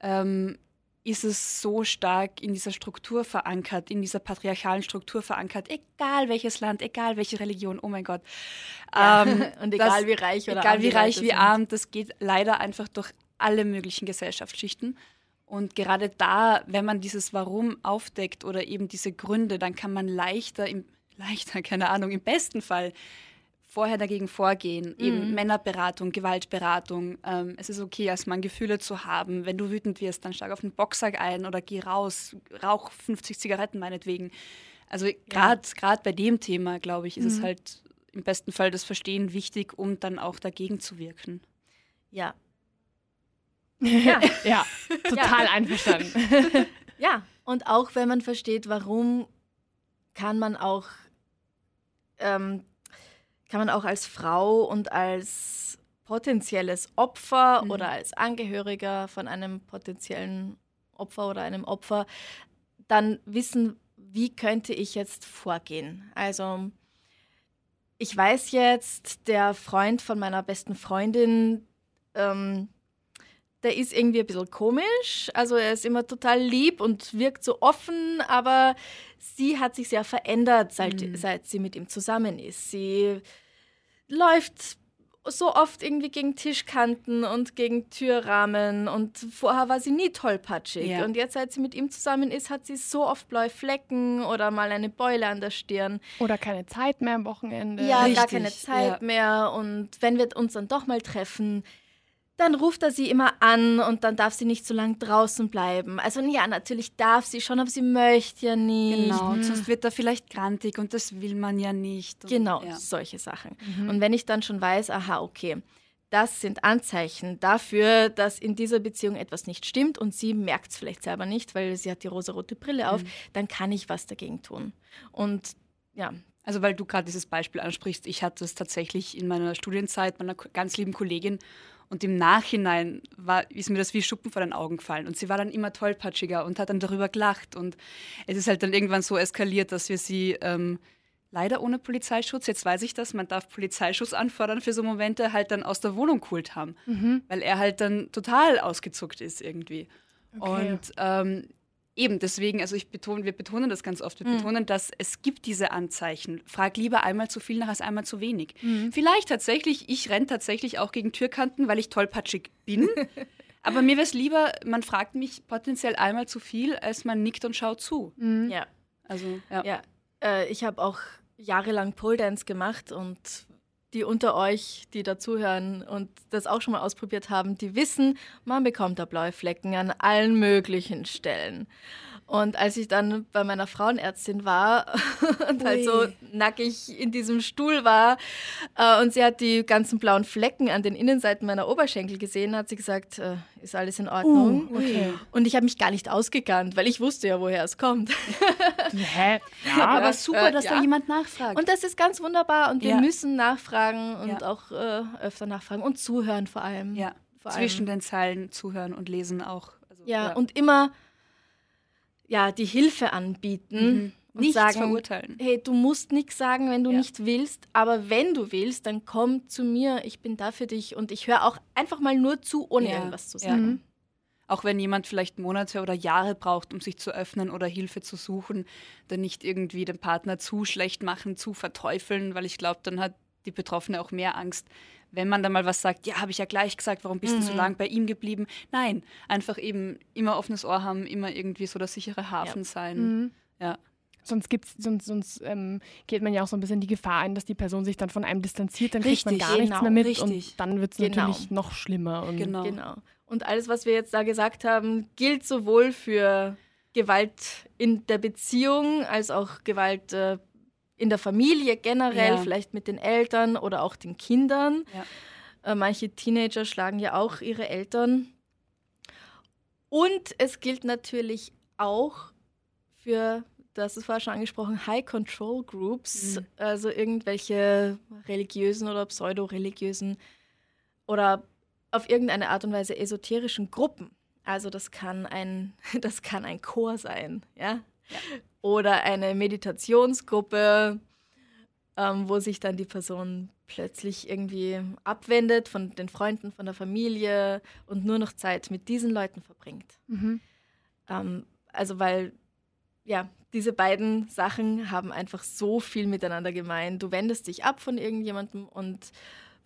ähm, ist es so stark in dieser Struktur verankert, in dieser patriarchalen Struktur verankert, egal welches Land, egal welche Religion, oh mein Gott. Ja, ähm, und egal das, wie reich oder egal wie reich, wie arm, das geht leider einfach durch alle möglichen Gesellschaftsschichten. Und gerade da, wenn man dieses Warum aufdeckt oder eben diese Gründe, dann kann man leichter, im, leichter, keine Ahnung, im besten Fall vorher dagegen vorgehen. Mhm. Eben Männerberatung, Gewaltberatung. Ähm, es ist okay, als Mann Gefühle zu haben. Wenn du wütend wirst, dann steig auf den Boxsack ein oder geh raus, rauch 50 Zigaretten meinetwegen. Also gerade ja. bei dem Thema, glaube ich, ist mhm. es halt im besten Fall das Verstehen wichtig, um dann auch dagegen zu wirken. Ja. Ja, ja total ja. einverstanden. ja, und auch wenn man versteht, warum kann man auch ähm, kann man auch als Frau und als potenzielles Opfer mhm. oder als Angehöriger von einem potenziellen Opfer oder einem Opfer dann wissen, wie könnte ich jetzt vorgehen. Also ich weiß jetzt, der Freund von meiner besten Freundin, ähm, der ist irgendwie ein bisschen komisch. Also er ist immer total lieb und wirkt so offen, aber sie hat sich sehr verändert, seit, mhm. seit sie mit ihm zusammen ist. Sie läuft so oft irgendwie gegen Tischkanten und gegen Türrahmen und vorher war sie nie tollpatschig. Ja. Und jetzt, seit sie mit ihm zusammen ist, hat sie so oft blaue Flecken oder mal eine Beule an der Stirn. Oder keine Zeit mehr am Wochenende. Ja, Richtig. gar keine Zeit ja. mehr. Und wenn wir uns dann doch mal treffen, dann ruft er sie immer an und dann darf sie nicht so lange draußen bleiben. Also ja, natürlich darf sie schon, aber sie möchte ja nicht. Genau, mhm. sonst wird er vielleicht grantig und das will man ja nicht. Und, genau, ja. solche Sachen. Mhm. Und wenn ich dann schon weiß, aha, okay, das sind Anzeichen dafür, dass in dieser Beziehung etwas nicht stimmt und sie merkt es vielleicht selber nicht, weil sie hat die rosarote Brille auf, mhm. dann kann ich was dagegen tun. Und ja, also weil du gerade dieses Beispiel ansprichst, ich hatte es tatsächlich in meiner Studienzeit meiner ganz lieben Kollegin und im Nachhinein war, ist mir das wie Schuppen vor den Augen gefallen. Und sie war dann immer tollpatschiger und hat dann darüber gelacht. Und es ist halt dann irgendwann so eskaliert, dass wir sie ähm, leider ohne Polizeischutz, jetzt weiß ich das, man darf Polizeischutz anfordern für so Momente, halt dann aus der Wohnung geholt haben. Mhm. Weil er halt dann total ausgezuckt ist irgendwie. Okay. Und ähm, Eben, deswegen, also ich betone, wir betonen das ganz oft, wir mhm. betonen, dass es gibt diese Anzeichen. Frag lieber einmal zu viel nach als einmal zu wenig. Mhm. Vielleicht tatsächlich, ich renne tatsächlich auch gegen Türkanten, weil ich tollpatschig bin. Aber mir wäre es lieber, man fragt mich potenziell einmal zu viel, als man nickt und schaut zu. Mhm. Ja. Also, ja. ja. Äh, ich habe auch jahrelang Pole Dance gemacht und die unter euch, die dazuhören und das auch schon mal ausprobiert haben, die wissen, man bekommt da blaue Flecken an allen möglichen Stellen. Und als ich dann bei meiner Frauenärztin war und Ui. halt so nackig in diesem Stuhl war äh, und sie hat die ganzen blauen Flecken an den Innenseiten meiner Oberschenkel gesehen, hat sie gesagt, äh, ist alles in Ordnung. Uh, okay. Und ich habe mich gar nicht ausgekannt, weil ich wusste ja, woher es kommt. Hä? Ja, aber super, dass äh, ja. da jemand nachfragt. Und das ist ganz wunderbar und wir müssen nachfragen und auch äh, öfter nachfragen und zuhören vor allem. Ja, vor zwischen allem. den Zeilen zuhören und lesen auch. Also, ja, und immer ja, die Hilfe anbieten. Mhm. Und Nichts sagen, verurteilen. Hey, du musst nichts sagen, wenn du ja. nicht willst, aber wenn du willst, dann komm zu mir, ich bin da für dich und ich höre auch einfach mal nur zu, ohne ja. irgendwas zu sagen. Ja. Auch wenn jemand vielleicht Monate oder Jahre braucht, um sich zu öffnen oder Hilfe zu suchen, dann nicht irgendwie den Partner zu schlecht machen, zu verteufeln, weil ich glaube, dann hat die Betroffene auch mehr Angst, wenn man dann mal was sagt, ja, habe ich ja gleich gesagt, warum bist mhm. du so mhm. lange bei ihm geblieben? Nein, einfach eben immer offenes Ohr haben, immer irgendwie so der sichere Hafen ja. sein. Mhm. Ja. Sonst, gibt's, sonst, sonst ähm, geht man ja auch so ein bisschen die Gefahr ein, dass die Person sich dann von einem distanziert, dann richtig, kriegt man gar genau, nichts mehr mit richtig. und dann wird es genau. natürlich noch schlimmer. Und genau. genau. Und alles, was wir jetzt da gesagt haben, gilt sowohl für Gewalt in der Beziehung als auch Gewalt äh, in der Familie generell, ja. vielleicht mit den Eltern oder auch den Kindern. Ja. Äh, manche Teenager schlagen ja auch ihre Eltern. Und es gilt natürlich auch für, das ist vorher schon angesprochen, High Control Groups, mhm. also irgendwelche religiösen oder pseudo-religiösen oder auf irgendeine Art und Weise esoterischen Gruppen. Also das kann ein, das kann ein Chor sein, ja. Oder eine Meditationsgruppe, ähm, wo sich dann die Person plötzlich irgendwie abwendet von den Freunden, von der Familie und nur noch Zeit mit diesen Leuten verbringt. Mhm. Ähm, also weil, ja, diese beiden Sachen haben einfach so viel miteinander gemein. Du wendest dich ab von irgendjemandem und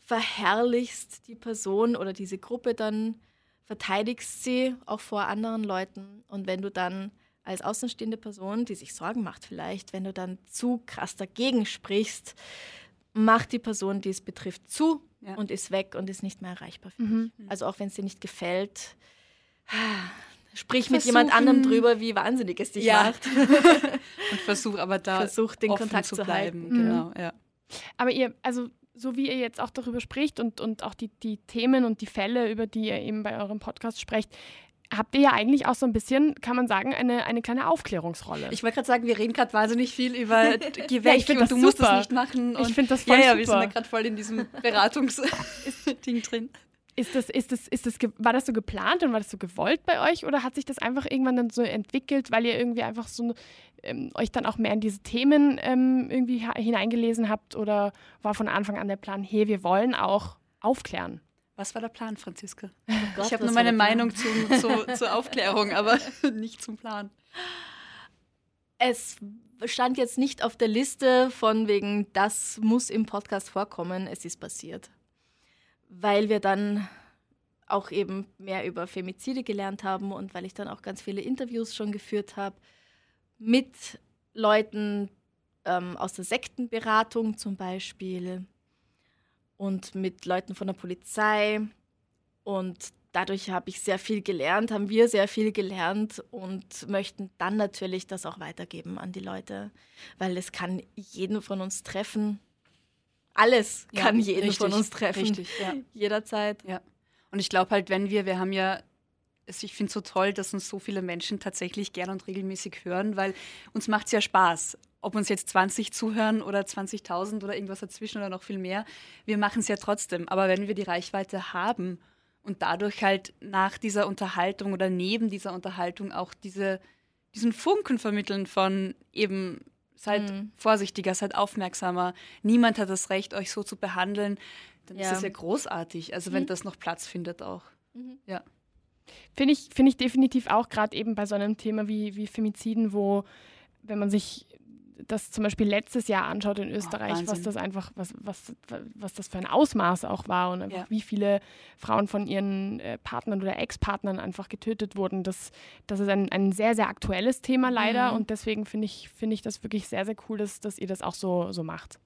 verherrlichst die Person oder diese Gruppe dann, verteidigst sie auch vor anderen Leuten. Und wenn du dann als außenstehende Person, die sich Sorgen macht vielleicht, wenn du dann zu krass dagegen sprichst, macht die Person, die es betrifft, zu ja. und ist weg und ist nicht mehr erreichbar für mhm. dich. Also auch wenn es dir nicht gefällt, sprich Versuchen. mit jemand anderem drüber, wie wahnsinnig es dich ja. macht. und versuch aber da versuch den Kontakt zu, bleiben. Halten. Genau, ja. Aber ihr, also so wie ihr jetzt auch darüber spricht und, und auch die, die Themen und die Fälle, über die ihr eben bei eurem Podcast sprecht, habt ihr ja eigentlich auch so ein bisschen, kann man sagen, eine, eine kleine Aufklärungsrolle. Ich wollte gerade sagen, wir reden gerade wahnsinnig viel über Geh weg ja, und du super. musst das nicht machen. ich finde das voll ja, ja, super. wir sind ja gerade voll in diesem Beratungsding drin. Ist das, ist das, ist das, war das so geplant und war das so gewollt bei euch oder hat sich das einfach irgendwann dann so entwickelt, weil ihr irgendwie einfach so ähm, euch dann auch mehr in diese Themen ähm, irgendwie hineingelesen habt oder war von Anfang an der Plan, hey, wir wollen auch aufklären? Was war der Plan, Franziska? Oh Gott, ich habe nur meine Meinung zum, zu, zur Aufklärung, aber nicht zum Plan. Es stand jetzt nicht auf der Liste von wegen, das muss im Podcast vorkommen. Es ist passiert. Weil wir dann auch eben mehr über Femizide gelernt haben und weil ich dann auch ganz viele Interviews schon geführt habe mit Leuten ähm, aus der Sektenberatung zum Beispiel und mit Leuten von der Polizei. Und dadurch habe ich sehr viel gelernt, haben wir sehr viel gelernt und möchten dann natürlich das auch weitergeben an die Leute, weil es kann jeden von uns treffen. Alles ja, kann jeden richtig, von uns treffen. Richtig, ja. Jederzeit. Ja. Und ich glaube halt, wenn wir, wir haben ja also ich finde es so toll, dass uns so viele Menschen tatsächlich gern und regelmäßig hören, weil uns macht es ja Spaß ob uns jetzt 20 zuhören oder 20.000 oder irgendwas dazwischen oder noch viel mehr, wir machen es ja trotzdem. Aber wenn wir die Reichweite haben und dadurch halt nach dieser Unterhaltung oder neben dieser Unterhaltung auch diese, diesen Funken vermitteln von eben seid mhm. vorsichtiger, seid aufmerksamer, niemand hat das Recht, euch so zu behandeln, dann ja. ist das ja großartig. Also wenn mhm. das noch Platz findet auch. Mhm. Ja. Finde ich, find ich definitiv auch gerade eben bei so einem Thema wie, wie Femiziden, wo wenn man sich das zum Beispiel letztes Jahr anschaut in Österreich, oh, was das einfach, was, was, was das für ein Ausmaß auch war und ja. wie viele Frauen von ihren äh, Partnern oder Ex-Partnern einfach getötet wurden. Das, das ist ein, ein sehr, sehr aktuelles Thema leider mhm. und deswegen finde ich, find ich das wirklich sehr, sehr cool, dass, dass ihr das auch so, so macht.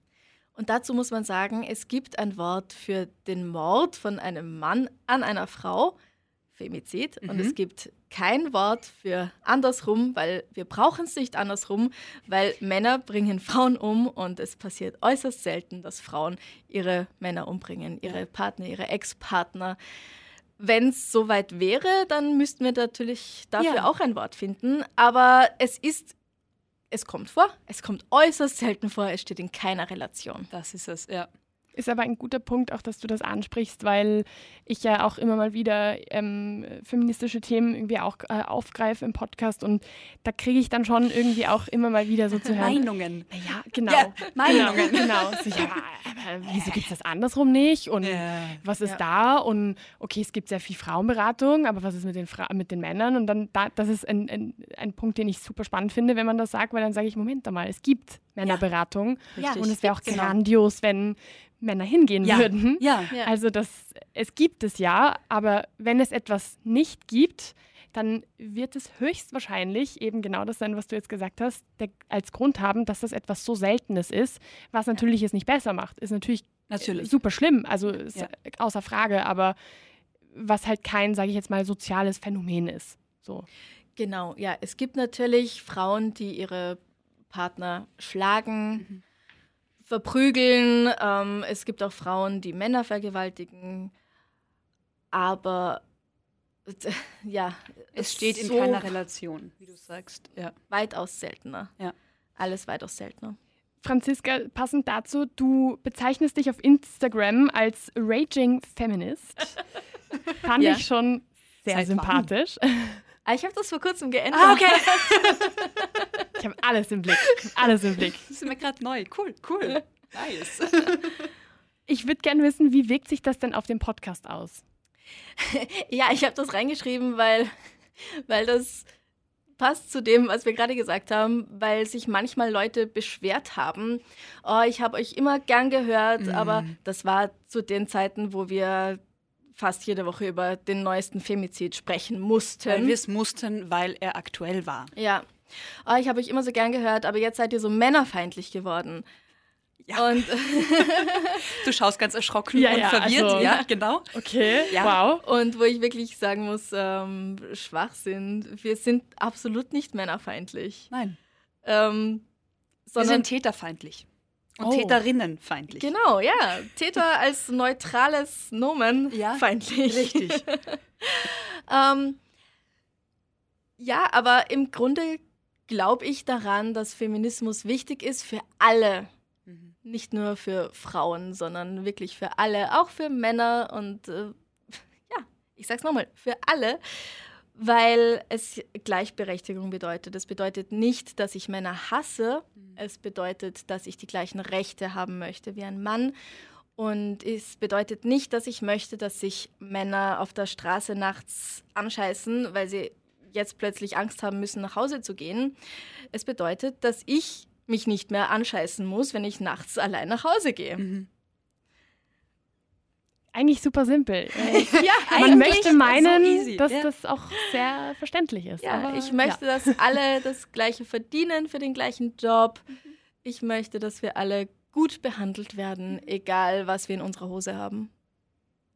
Und dazu muss man sagen, es gibt ein Wort für den Mord von einem Mann an einer Frau, Femizid. Mhm. Und es gibt kein Wort für andersrum, weil wir brauchen es nicht andersrum, weil Männer bringen Frauen um und es passiert äußerst selten, dass Frauen ihre Männer umbringen, ihre Partner, ihre Ex-Partner. Wenn es soweit wäre, dann müssten wir natürlich dafür ja. auch ein Wort finden. Aber es ist, es kommt vor, es kommt äußerst selten vor, es steht in keiner Relation. Das ist es, ja. Ist aber ein guter Punkt auch, dass du das ansprichst, weil ich ja auch immer mal wieder ähm, feministische Themen irgendwie auch äh, aufgreife im Podcast und da kriege ich dann schon irgendwie auch immer mal wieder so zu hören. Meinungen. Ja, genau. Ja, Meinungen. Genau. genau. So, ja, aber wieso gibt es das andersrum nicht? Und ja. was ist ja. da? Und okay, es gibt sehr viel Frauenberatung, aber was ist mit den, Fra mit den Männern? Und dann, da, das ist ein, ein, ein Punkt, den ich super spannend finde, wenn man das sagt, weil dann sage ich, Moment mal, es gibt Männerberatung. Ja. Und es wäre auch genau. grandios, wenn Männer hingehen ja. würden. Ja. Also das, es gibt es ja, aber wenn es etwas nicht gibt, dann wird es höchstwahrscheinlich eben genau das sein, was du jetzt gesagt hast, der, als Grund haben, dass das etwas so Seltenes ist, was natürlich ja. es nicht besser macht. Ist natürlich, natürlich. super schlimm, also ja. außer Frage, aber was halt kein, sage ich jetzt mal, soziales Phänomen ist. So. Genau, ja. Es gibt natürlich Frauen, die ihre Partner schlagen. Mhm verprügeln. Ähm, es gibt auch Frauen, die Männer vergewaltigen. Aber ja. Es steht in so keiner Relation, wie du sagst. Ja. Weitaus seltener. Ja. Alles weitaus seltener. Franziska, passend dazu, du bezeichnest dich auf Instagram als Raging Feminist. Fand ja. ich schon sehr Seit sympathisch. Ah, ich habe das vor kurzem geändert. Ah, okay. ich habe alles im Blick. Alles im Blick. Das ist mir gerade neu. Cool, cool. Nice. Ich würde gerne wissen, wie wirkt sich das denn auf dem Podcast aus? ja, ich habe das reingeschrieben, weil, weil das passt zu dem, was wir gerade gesagt haben, weil sich manchmal Leute beschwert haben. Oh, ich habe euch immer gern gehört, mm. aber das war zu den Zeiten, wo wir fast jede Woche über den neuesten Femizid sprechen mussten. Weil wir es mussten, weil er aktuell war. Ja. Oh, ich habe euch immer so gern gehört, aber jetzt seid ihr so männerfeindlich geworden. Ja. Und du schaust ganz erschrocken ja, und ja, verwirrt. Also, ja, genau. Okay, ja. wow. Und wo ich wirklich sagen muss, ähm, Schwachsinn. Wir sind absolut nicht männerfeindlich. Nein. Ähm, wir sind täterfeindlich. Und oh. Täterinnen feindlich. Genau, ja. Täter als neutrales Nomen ja, feindlich. Richtig. ähm, ja, aber im Grunde glaube ich daran, dass Feminismus wichtig ist für alle. Mhm. Nicht nur für Frauen, sondern wirklich für alle, auch für Männer und äh, ja, ich sag's nochmal, für alle weil es Gleichberechtigung bedeutet. Es bedeutet nicht, dass ich Männer hasse, mhm. es bedeutet, dass ich die gleichen Rechte haben möchte wie ein Mann. Und es bedeutet nicht, dass ich möchte, dass sich Männer auf der Straße nachts anscheißen, weil sie jetzt plötzlich Angst haben müssen, nach Hause zu gehen. Es bedeutet, dass ich mich nicht mehr anscheißen muss, wenn ich nachts allein nach Hause gehe. Mhm eigentlich super simpel. ja, Man möchte meinen, so dass ja. das auch sehr verständlich ist. Ja, aber, ich möchte, dass alle das Gleiche verdienen für den gleichen Job. Ich möchte, dass wir alle gut behandelt werden, egal was wir in unserer Hose haben.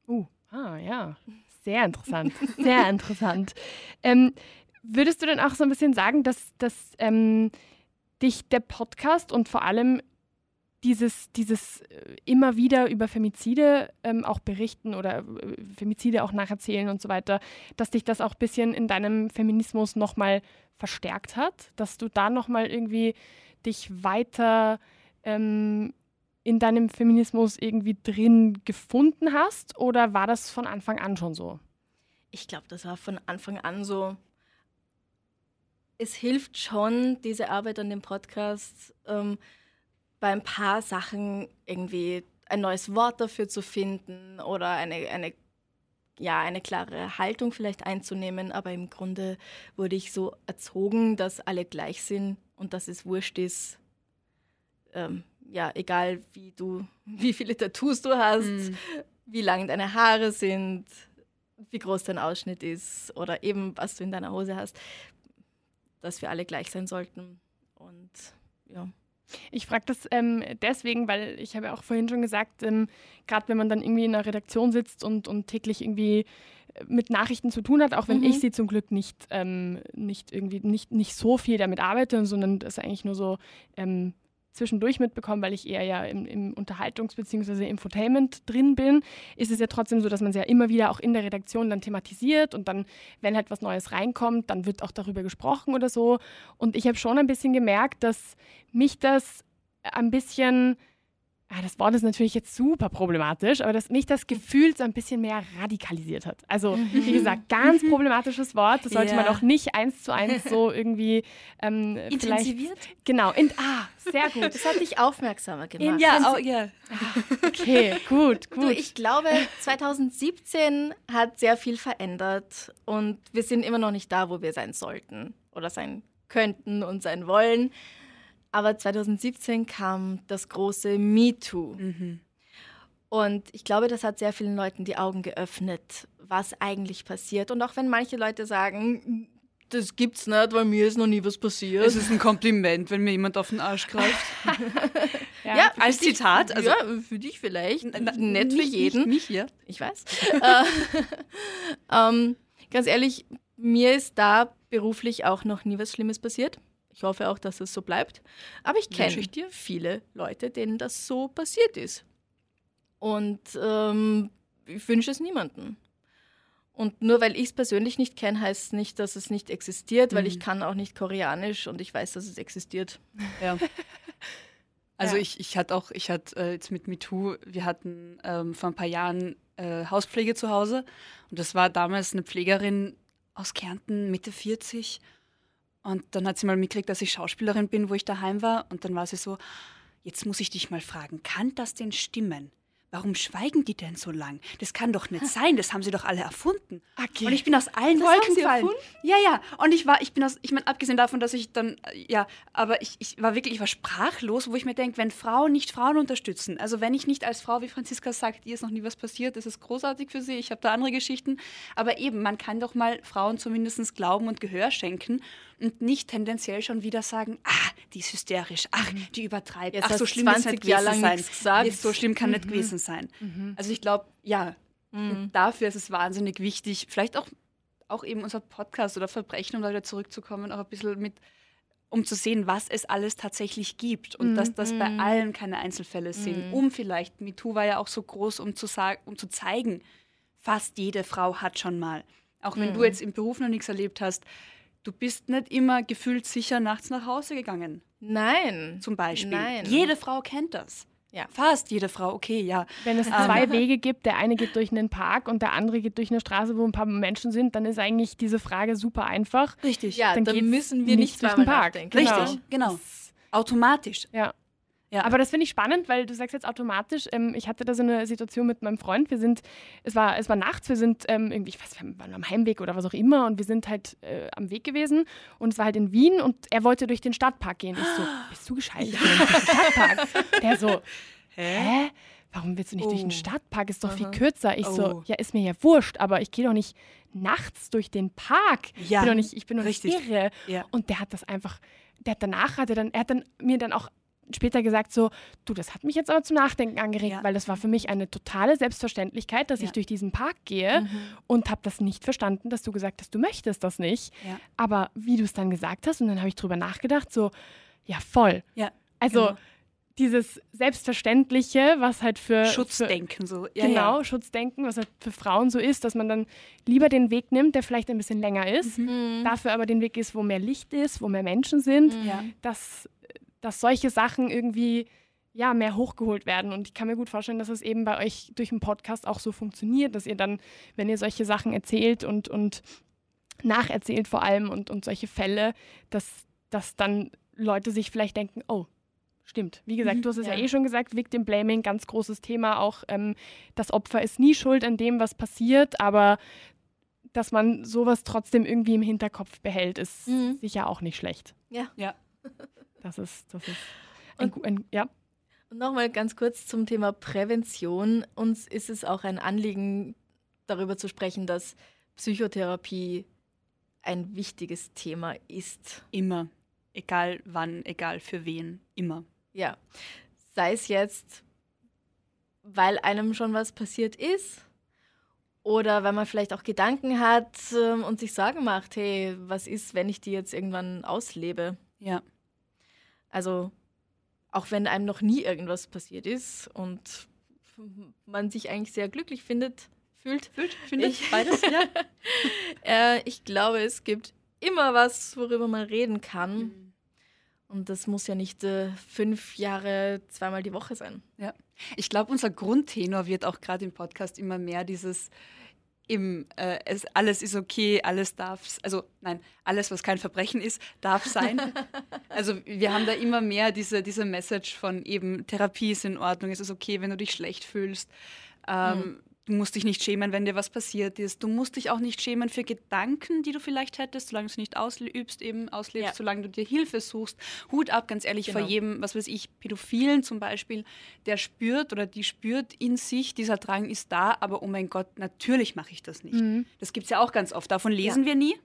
Uh, ah ja, sehr interessant, sehr interessant. Ähm, würdest du denn auch so ein bisschen sagen, dass, dass ähm, dich der Podcast und vor allem dieses, dieses äh, immer wieder über Femizide ähm, auch berichten oder äh, Femizide auch nacherzählen und so weiter, dass dich das auch ein bisschen in deinem Feminismus nochmal verstärkt hat, dass du da nochmal irgendwie dich weiter ähm, in deinem Feminismus irgendwie drin gefunden hast oder war das von Anfang an schon so? Ich glaube, das war von Anfang an so. Es hilft schon, diese Arbeit an dem Podcast. Ähm, bei ein paar Sachen irgendwie ein neues Wort dafür zu finden oder eine, eine, ja, eine klare Haltung vielleicht einzunehmen. Aber im Grunde wurde ich so erzogen, dass alle gleich sind und dass es wurscht ist, ähm, ja, egal wie du, wie viele Tattoos du hast, mhm. wie lang deine Haare sind, wie groß dein Ausschnitt ist oder eben was du in deiner Hose hast, dass wir alle gleich sein sollten. Und ja. Ich frage das ähm, deswegen, weil ich habe ja auch vorhin schon gesagt, ähm, gerade wenn man dann irgendwie in einer Redaktion sitzt und, und täglich irgendwie äh, mit Nachrichten zu tun hat, auch wenn mhm. ich sie zum Glück nicht, ähm, nicht irgendwie nicht, nicht so viel damit arbeite, sondern das eigentlich nur so ähm, zwischendurch mitbekommen, weil ich eher ja im, im Unterhaltungs- bzw. Infotainment drin bin, ist es ja trotzdem so, dass man es ja immer wieder auch in der Redaktion dann thematisiert und dann, wenn halt was Neues reinkommt, dann wird auch darüber gesprochen oder so. Und ich habe schon ein bisschen gemerkt, dass mich das ein bisschen Ah, das Wort ist natürlich jetzt super problematisch, aber dass mich das Gefühl so ein bisschen mehr radikalisiert hat. Also, wie mhm. gesagt, ganz mhm. problematisches Wort. Das sollte ja. man auch nicht eins zu eins so irgendwie ähm, intensiviert. Genau. In, ah, sehr gut. Das hat dich aufmerksamer gemacht. In, ja, oh, ja. Okay, gut, gut. Du, ich glaube, 2017 hat sehr viel verändert und wir sind immer noch nicht da, wo wir sein sollten oder sein könnten und sein wollen. Aber 2017 kam das große MeToo. Mhm. Und ich glaube, das hat sehr vielen Leuten die Augen geöffnet, was eigentlich passiert. Und auch wenn manche Leute sagen, das gibt's nicht, weil mir ist noch nie was passiert. Es ist ein Kompliment, wenn mir jemand auf den Arsch greift. ja, ja als Zitat. Dich, also, ja, für dich vielleicht. Nett für jeden. Nicht, mich, ja. Ich weiß. Äh, ähm, ganz ehrlich, mir ist da beruflich auch noch nie was Schlimmes passiert. Ich hoffe auch, dass es so bleibt. Aber ich kenne viele Leute, denen das so passiert ist. Und ähm, ich wünsche es niemandem. Und nur weil ich es persönlich nicht kenne, heißt es nicht, dass es nicht existiert, weil mhm. ich kann auch nicht Koreanisch und ich weiß, dass es existiert. Ja. Also ja. ich, ich hatte auch, ich hatte äh, jetzt mit MeToo, wir hatten ähm, vor ein paar Jahren äh, Hauspflege zu Hause und das war damals eine Pflegerin aus Kärnten, Mitte 40 und dann hat sie mal mitgekriegt, dass ich Schauspielerin bin, wo ich daheim war. Und dann war sie so, jetzt muss ich dich mal fragen, kann das denn stimmen? warum schweigen die denn so lang? Das kann doch nicht sein, das haben sie doch alle erfunden. Okay. Und ich bin aus allen das Wolken gefallen. Ja, ja. Und ich war, ich bin aus, ich meine, abgesehen davon, dass ich dann, ja, aber ich, ich war wirklich, ich war sprachlos, wo ich mir denke, wenn Frauen nicht Frauen unterstützen, also wenn ich nicht als Frau, wie Franziska sagt, ihr ist noch nie was passiert, das ist großartig für sie, ich habe da andere Geschichten, aber eben, man kann doch mal Frauen zumindest Glauben und Gehör schenken und nicht tendenziell schon wieder sagen, ah, die ist hysterisch, ach, mhm. die übertreibt, Jetzt ach, so schlimm kann nicht gewesen sein. Gesagt. So schlimm kann mhm. nicht gewesen sein. Mhm. Also ich glaube, ja, mhm. dafür ist es wahnsinnig wichtig, vielleicht auch, auch eben unser Podcast oder Verbrechen, um da wieder zurückzukommen, auch ein bisschen mit um zu sehen, was es alles tatsächlich gibt und dass das bei mhm. allen keine Einzelfälle sind. Mhm. Um vielleicht, MeToo war ja auch so groß, um zu, sagen, um zu zeigen, fast jede Frau hat schon mal. Auch wenn du jetzt im Beruf noch nichts erlebt hast, du bist nicht immer gefühlt sicher nachts nach Hause gegangen. Nein. Zum Beispiel. Nein. Jede Frau kennt das. Ja. Fast jede Frau, okay, ja. Wenn es zwei um. Wege gibt, der eine geht durch einen Park und der andere geht durch eine Straße, wo ein paar Menschen sind, dann ist eigentlich diese Frage super einfach. Richtig. Ja, dann, dann müssen wir nicht durch den Park. Nachdenken. Richtig, genau. genau. Automatisch. Ja. Ja. Aber das finde ich spannend, weil du sagst jetzt automatisch, ähm, ich hatte da so eine Situation mit meinem Freund, wir sind, es war, es war nachts, wir sind ähm, irgendwie, ich weiß, wir waren am Heimweg oder was auch immer und wir sind halt äh, am Weg gewesen und es war halt in Wien und er wollte durch den Stadtpark gehen. Ich so, bist du gescheit? Ja. Stadtpark? Der so, hä? hä? Warum willst du nicht oh. durch den oh. Stadtpark? Ist doch Aha. viel kürzer. Ich oh. so, ja, ist mir ja wurscht, aber ich gehe doch nicht nachts durch den Park. Ja. Ich bin doch nicht, ich bin doch nicht irre. Ja. Und der hat das einfach, der hat danach, hat er dann, er hat dann mir dann auch später gesagt so, du, das hat mich jetzt aber zum Nachdenken angeregt, ja. weil das war für mich eine totale Selbstverständlichkeit, dass ja. ich durch diesen Park gehe mhm. und habe das nicht verstanden, dass du gesagt hast, du möchtest das nicht. Ja. Aber wie du es dann gesagt hast und dann habe ich drüber nachgedacht, so, ja, voll. Ja, also genau. dieses Selbstverständliche, was halt für Schutzdenken für, so. Ja, genau, Schutzdenken, was halt für Frauen so ist, dass man dann lieber den Weg nimmt, der vielleicht ein bisschen länger ist, mhm. dafür aber den Weg ist, wo mehr Licht ist, wo mehr Menschen sind. Das dass solche Sachen irgendwie ja, mehr hochgeholt werden. Und ich kann mir gut vorstellen, dass es eben bei euch durch den Podcast auch so funktioniert, dass ihr dann, wenn ihr solche Sachen erzählt und, und nacherzählt vor allem und, und solche Fälle, dass, dass dann Leute sich vielleicht denken, oh, stimmt. Wie gesagt, du hast es ja, ja eh schon gesagt, Victim Blaming, ganz großes Thema. Auch ähm, das Opfer ist nie schuld an dem, was passiert, aber dass man sowas trotzdem irgendwie im Hinterkopf behält, ist mhm. sicher auch nicht schlecht. Ja. Ja. Das ist, das ist ein, und, ein, ja. Und nochmal ganz kurz zum Thema Prävention. Uns ist es auch ein Anliegen, darüber zu sprechen, dass Psychotherapie ein wichtiges Thema ist. Immer. Egal wann, egal für wen, immer. Ja. Sei es jetzt, weil einem schon was passiert ist oder weil man vielleicht auch Gedanken hat ähm, und sich Sorgen macht, hey, was ist, wenn ich die jetzt irgendwann auslebe? Ja. Also auch wenn einem noch nie irgendwas passiert ist und man sich eigentlich sehr glücklich findet, fühlt. Fühlt, findet ich, beides, ja. äh, ich glaube, es gibt immer was, worüber man reden kann. Mhm. Und das muss ja nicht äh, fünf Jahre zweimal die Woche sein. Ja. Ich glaube, unser Grundtenor wird auch gerade im Podcast immer mehr dieses im, äh, es, alles ist okay, alles darf, also nein, alles, was kein Verbrechen ist, darf sein. also wir haben da immer mehr diese, diese Message von eben Therapie ist in Ordnung, es ist okay, wenn du dich schlecht fühlst. Ähm, mhm. Du musst dich nicht schämen, wenn dir was passiert ist. Du musst dich auch nicht schämen für Gedanken, die du vielleicht hättest, solange du sie nicht ausübst, eben auslebst, ja. solange du dir Hilfe suchst. Hut ab, ganz ehrlich, genau. vor jedem, was weiß ich, Pädophilen zum Beispiel, der spürt oder die spürt in sich, dieser Drang ist da, aber oh mein Gott, natürlich mache ich das nicht. Mhm. Das gibt es ja auch ganz oft. Davon lesen ja. wir nie.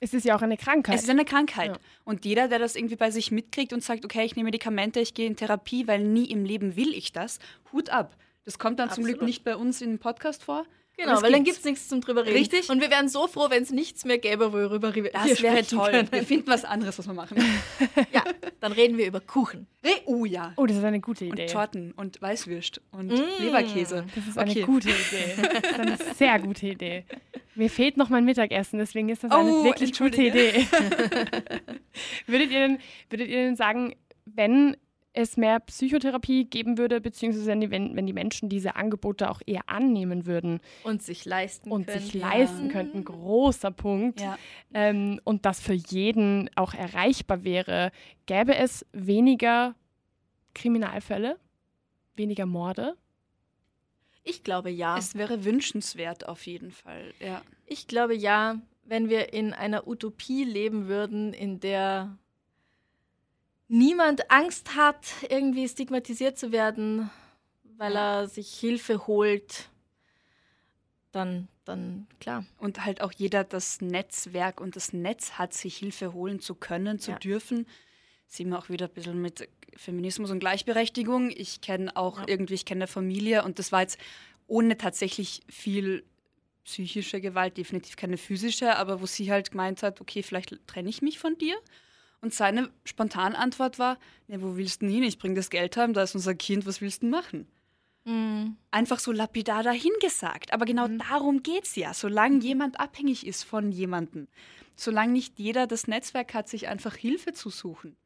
Es ist ja auch eine Krankheit. Es ist eine Krankheit. Ja. Und jeder, der das irgendwie bei sich mitkriegt und sagt, okay, ich nehme Medikamente, ich gehe in Therapie, weil nie im Leben will ich das, Hut ab. Das kommt dann Absolut. zum Glück nicht bei uns im Podcast vor. Genau, weil dann gibt es nichts zum drüber reden. Richtig. Und wir wären so froh, wenn es nichts mehr gäbe, worüber wir Das wäre toll. Können. Wir finden was anderes, was wir machen. ja, dann reden wir über Kuchen. Oh ja. Oh, das ist eine gute Idee. Und Torten und Weißwürst und mm. Leberkäse. Das ist eine gute Idee. Das ist eine sehr gute Idee. Mir fehlt noch mein Mittagessen, deswegen ist das eine oh, wirklich gute Idee. würdet, ihr denn, würdet ihr denn sagen, wenn es mehr Psychotherapie geben würde, beziehungsweise wenn, wenn die Menschen diese Angebote auch eher annehmen würden. Und sich leisten und können. Und sich leisten könnten, großer Punkt. Ja. Ähm, und das für jeden auch erreichbar wäre, gäbe es weniger Kriminalfälle, weniger Morde? Ich glaube ja. Es wäre wünschenswert auf jeden Fall, ja. Ich glaube ja, wenn wir in einer Utopie leben würden, in der niemand Angst hat, irgendwie stigmatisiert zu werden, weil er sich Hilfe holt, dann, dann klar. Und halt auch jeder das Netzwerk und das Netz hat, sich Hilfe holen zu können, zu ja. dürfen. Sehen wir auch wieder ein bisschen mit Feminismus und Gleichberechtigung. Ich kenne auch ja. irgendwie, ich kenne eine Familie und das war jetzt ohne tatsächlich viel psychische Gewalt, definitiv keine physische, aber wo sie halt gemeint hat, okay, vielleicht trenne ich mich von dir Und seine spontane Antwort war, ja, wo willst du denn hin? Ich bring das Geld heim, da ist unser Kind, was willst du denn machen? Mhm. Einfach so lapidar dahingesagt. Aber genau mhm. darum geht es ja. Solange jemand abhängig ist von jemandem, solange nicht jeder das Netzwerk hat, sich einfach Hilfe zu suchen.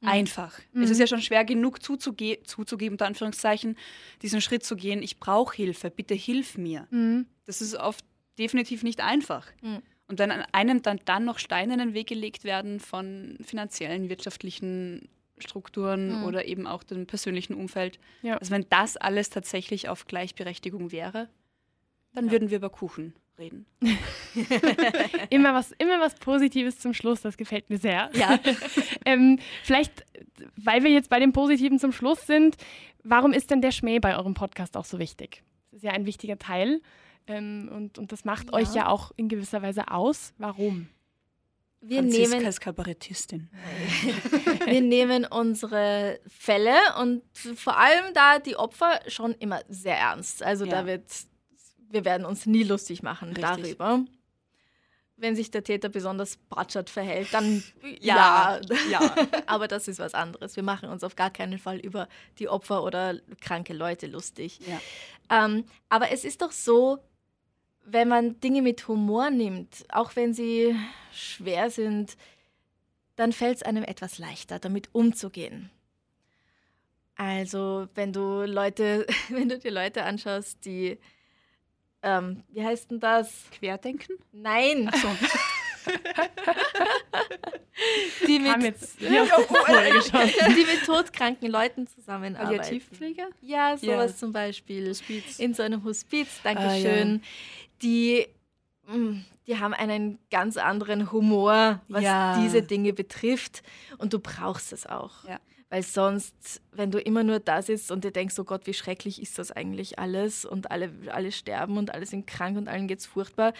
Mhm. Einfach. Es ist ja schon schwer genug zuzuge zuzugeben, unter Anführungszeichen, diesen Schritt zu gehen, ich brauche Hilfe, bitte hilf mir. Mhm. Das ist oft definitiv nicht einfach. Und wenn einem dann, dann noch Steine in den Weg gelegt werden von finanziellen, wirtschaftlichen Strukturen mhm. oder eben auch dem persönlichen Umfeld, ja. also wenn das alles tatsächlich auf Gleichberechtigung wäre, dann ja. würden wir über Kuchen reden. immer, was, immer was Positives zum Schluss, das gefällt mir sehr. Ja. ähm, vielleicht, weil wir jetzt bei dem Positiven zum Schluss sind, warum ist denn der Schmäh bei eurem Podcast auch so wichtig? Das ist ja ein wichtiger Teil ähm, und, und das macht ja. euch ja auch in gewisser Weise aus. Warum? Wir Franziska nehmen, ist Kabarettistin. wir nehmen unsere Fälle und vor allem da die Opfer schon immer sehr ernst. Also ja. da wird wir werden uns nie lustig machen Richtig. darüber. Wenn sich der Täter besonders batschert verhält, dann ja, ja. ja. Aber das ist was anderes. Wir machen uns auf gar keinen Fall über die Opfer oder kranke Leute lustig. Ja. Ähm, aber es ist doch so, wenn man Dinge mit Humor nimmt, auch wenn sie schwer sind, dann fällt es einem etwas leichter, damit umzugehen. Also, wenn du Leute, wenn du dir Leute anschaust, die ähm, wie heißt denn das? Querdenken? Nein. Ach so. die, mit, jetzt, die, die mit todkranken Leuten zusammenarbeiten. Palliativpflege? Ja, sowas ja. zum Beispiel. Hospiz. In so einem Hospiz, Dankeschön. Ah, ja. Die mm, die haben einen ganz anderen Humor, was ja. diese Dinge betrifft. Und du brauchst es auch. Ja. Weil sonst, wenn du immer nur da sitzt und dir denkst, oh Gott, wie schrecklich ist das eigentlich alles und alle, alle sterben und alle sind krank und allen geht es furchtbar,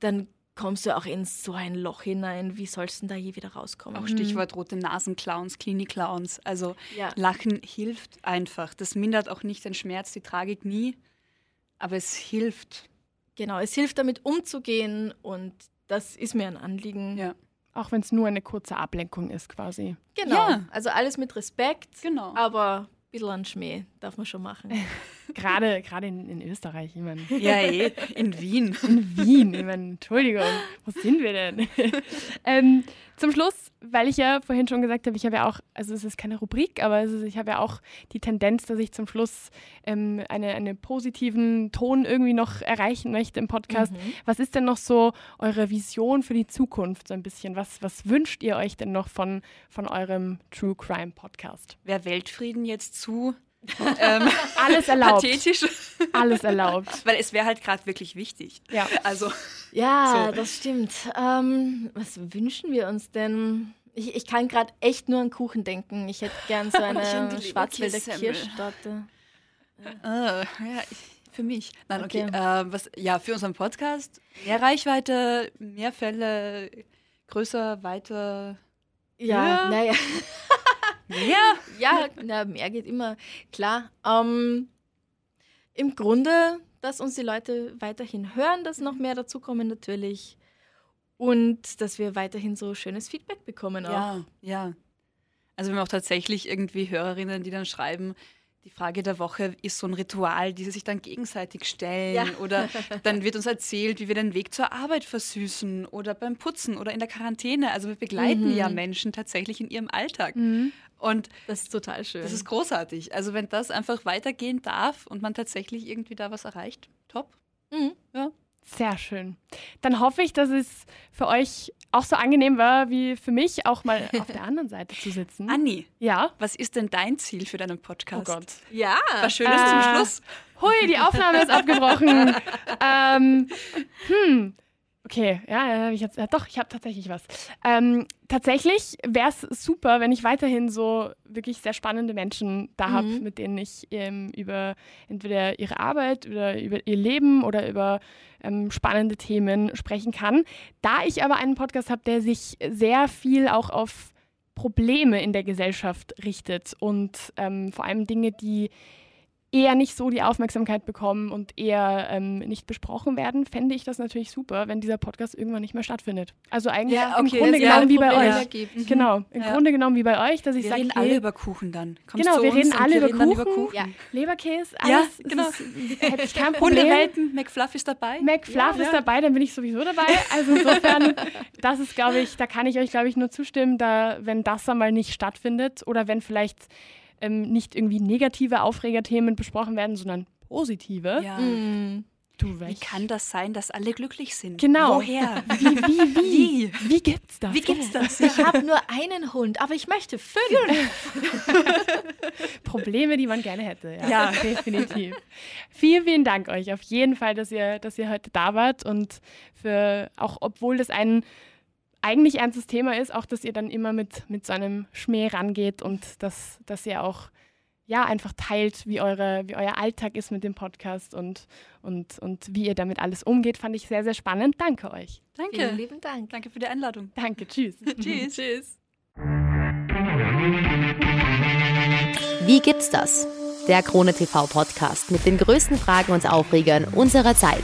dann kommst du auch in so ein Loch hinein. Wie sollst du denn da je wieder rauskommen? Auch Stichwort rote Nasenclowns, Klinik-Clowns. Also ja. Lachen hilft einfach. Das mindert auch nicht den Schmerz, die Tragik nie, aber es hilft. Genau, es hilft damit umzugehen und das ist mir ein Anliegen. Ja. Auch wenn es nur eine kurze Ablenkung ist, quasi. Genau. Ja. Also alles mit Respekt, genau. aber ein bisschen an Schmäh darf man schon machen. gerade gerade in, in Österreich, ich meine. Ja, eh, in Wien. In Wien, ich meine, Entschuldigung, wo sind wir denn? ähm, zum Schluss, weil ich ja vorhin schon gesagt habe, ich habe ja auch, also es ist keine Rubrik, aber ist, ich habe ja auch die Tendenz, dass ich zum Schluss ähm, eine, einen positiven Ton irgendwie noch erreichen möchte im Podcast. Mhm. Was ist denn noch so eure Vision für die Zukunft so ein bisschen? Was, was wünscht ihr euch denn noch von, von eurem True Crime Podcast? Wäre Weltfrieden jetzt zu ähm, Alles erlaubt. Pathetisch. Alles erlaubt. Weil es wäre halt gerade wirklich wichtig. Ja. Also, ja, so. das stimmt. Ähm, was wünschen wir uns denn? Ich, ich kann gerade echt nur an Kuchen denken. Ich hätte gern so eine Schwarzwälder Kirschtorte. Ah, ja, für mich. Nein, okay. okay. Äh, was, ja, für unseren Podcast. Mehr Reichweite, mehr Fälle, größer, weiter. Ja, naja. Mehr? Ja, na, mehr geht immer. Klar. Ähm, Im Grunde, dass uns die Leute weiterhin hören, dass noch mehr dazukommen natürlich. Und dass wir weiterhin so schönes Feedback bekommen auch. Ja, ja. Also wir haben auch tatsächlich irgendwie Hörerinnen, die dann schreiben, die Frage der Woche ist so ein Ritual, die sie sich dann gegenseitig stellen. Ja. Oder dann wird uns erzählt, wie wir den Weg zur Arbeit versüßen oder beim Putzen oder in der Quarantäne. Also wir begleiten mhm. ja Menschen tatsächlich in ihrem Alltag. Mhm. Und das ist total schön. Das ist großartig. Also wenn das einfach weitergehen darf und man tatsächlich irgendwie da was erreicht, top. Mhm. Ja. Sehr schön. Dann hoffe ich, dass es für euch auch so angenehm war wie für mich, auch mal auf der anderen Seite zu sitzen. Anni, ja, was ist denn dein Ziel für deinen Podcast? Oh Gott. Ja. Was Schönes äh, zum Schluss. Hui, die Aufnahme ist abgebrochen. ähm, hm, Okay, ja, ich jetzt, ja, doch, ich habe tatsächlich was. Ähm, tatsächlich wäre es super, wenn ich weiterhin so wirklich sehr spannende Menschen da mhm. habe, mit denen ich ähm, über entweder ihre Arbeit oder über ihr Leben oder über ähm, spannende Themen sprechen kann. Da ich aber einen Podcast habe, der sich sehr viel auch auf Probleme in der Gesellschaft richtet und ähm, vor allem Dinge, die eher nicht so die Aufmerksamkeit bekommen und eher ähm, nicht besprochen werden, fände ich das natürlich super, wenn dieser Podcast irgendwann nicht mehr stattfindet. Also eigentlich ja, okay, im Grunde genommen wie bei euch. Mhm. Genau, im ja. Grunde genommen wie bei euch, dass ich sage, wir reden alle über Kuchen dann. Kommst genau, wir reden alle wir über, Kuchen. über Kuchen. Ja. Leberkäse, alles. Ja, genau. hätte ich kein Problem. Hundewelpen, McFluff ist dabei. McFluff ist dabei, dann bin ich sowieso dabei. Also insofern, das ist, glaube ich, da kann ich euch, glaube ich, nur zustimmen, da, wenn das einmal nicht stattfindet oder wenn vielleicht ähm, nicht irgendwie negative Aufregerthemen besprochen werden, sondern positive. Ja. Mhm. Du Wie kann das sein, dass alle glücklich sind? Genau. Woher? Wie, wie, wie? Wie, wie gibt's das? Wie gibt's das? Ich habe nur einen Hund, aber ich möchte fünf. Probleme, die man gerne hätte. Ja, ja. definitiv. vielen, vielen Dank euch auf jeden Fall, dass ihr, dass ihr heute da wart und für auch, obwohl das ein eigentlich ernstes Thema ist, auch dass ihr dann immer mit, mit so einem Schmäh rangeht und dass, dass ihr auch ja, einfach teilt, wie, eure, wie euer Alltag ist mit dem Podcast und, und, und wie ihr damit alles umgeht, fand ich sehr, sehr spannend. Danke euch. Danke. Vielen lieben Dank. Danke für die Einladung. Danke, tschüss. tschüss. tschüss. Wie gibt's das? Der Krone TV Podcast mit den größten Fragen und Aufregern unserer Zeit.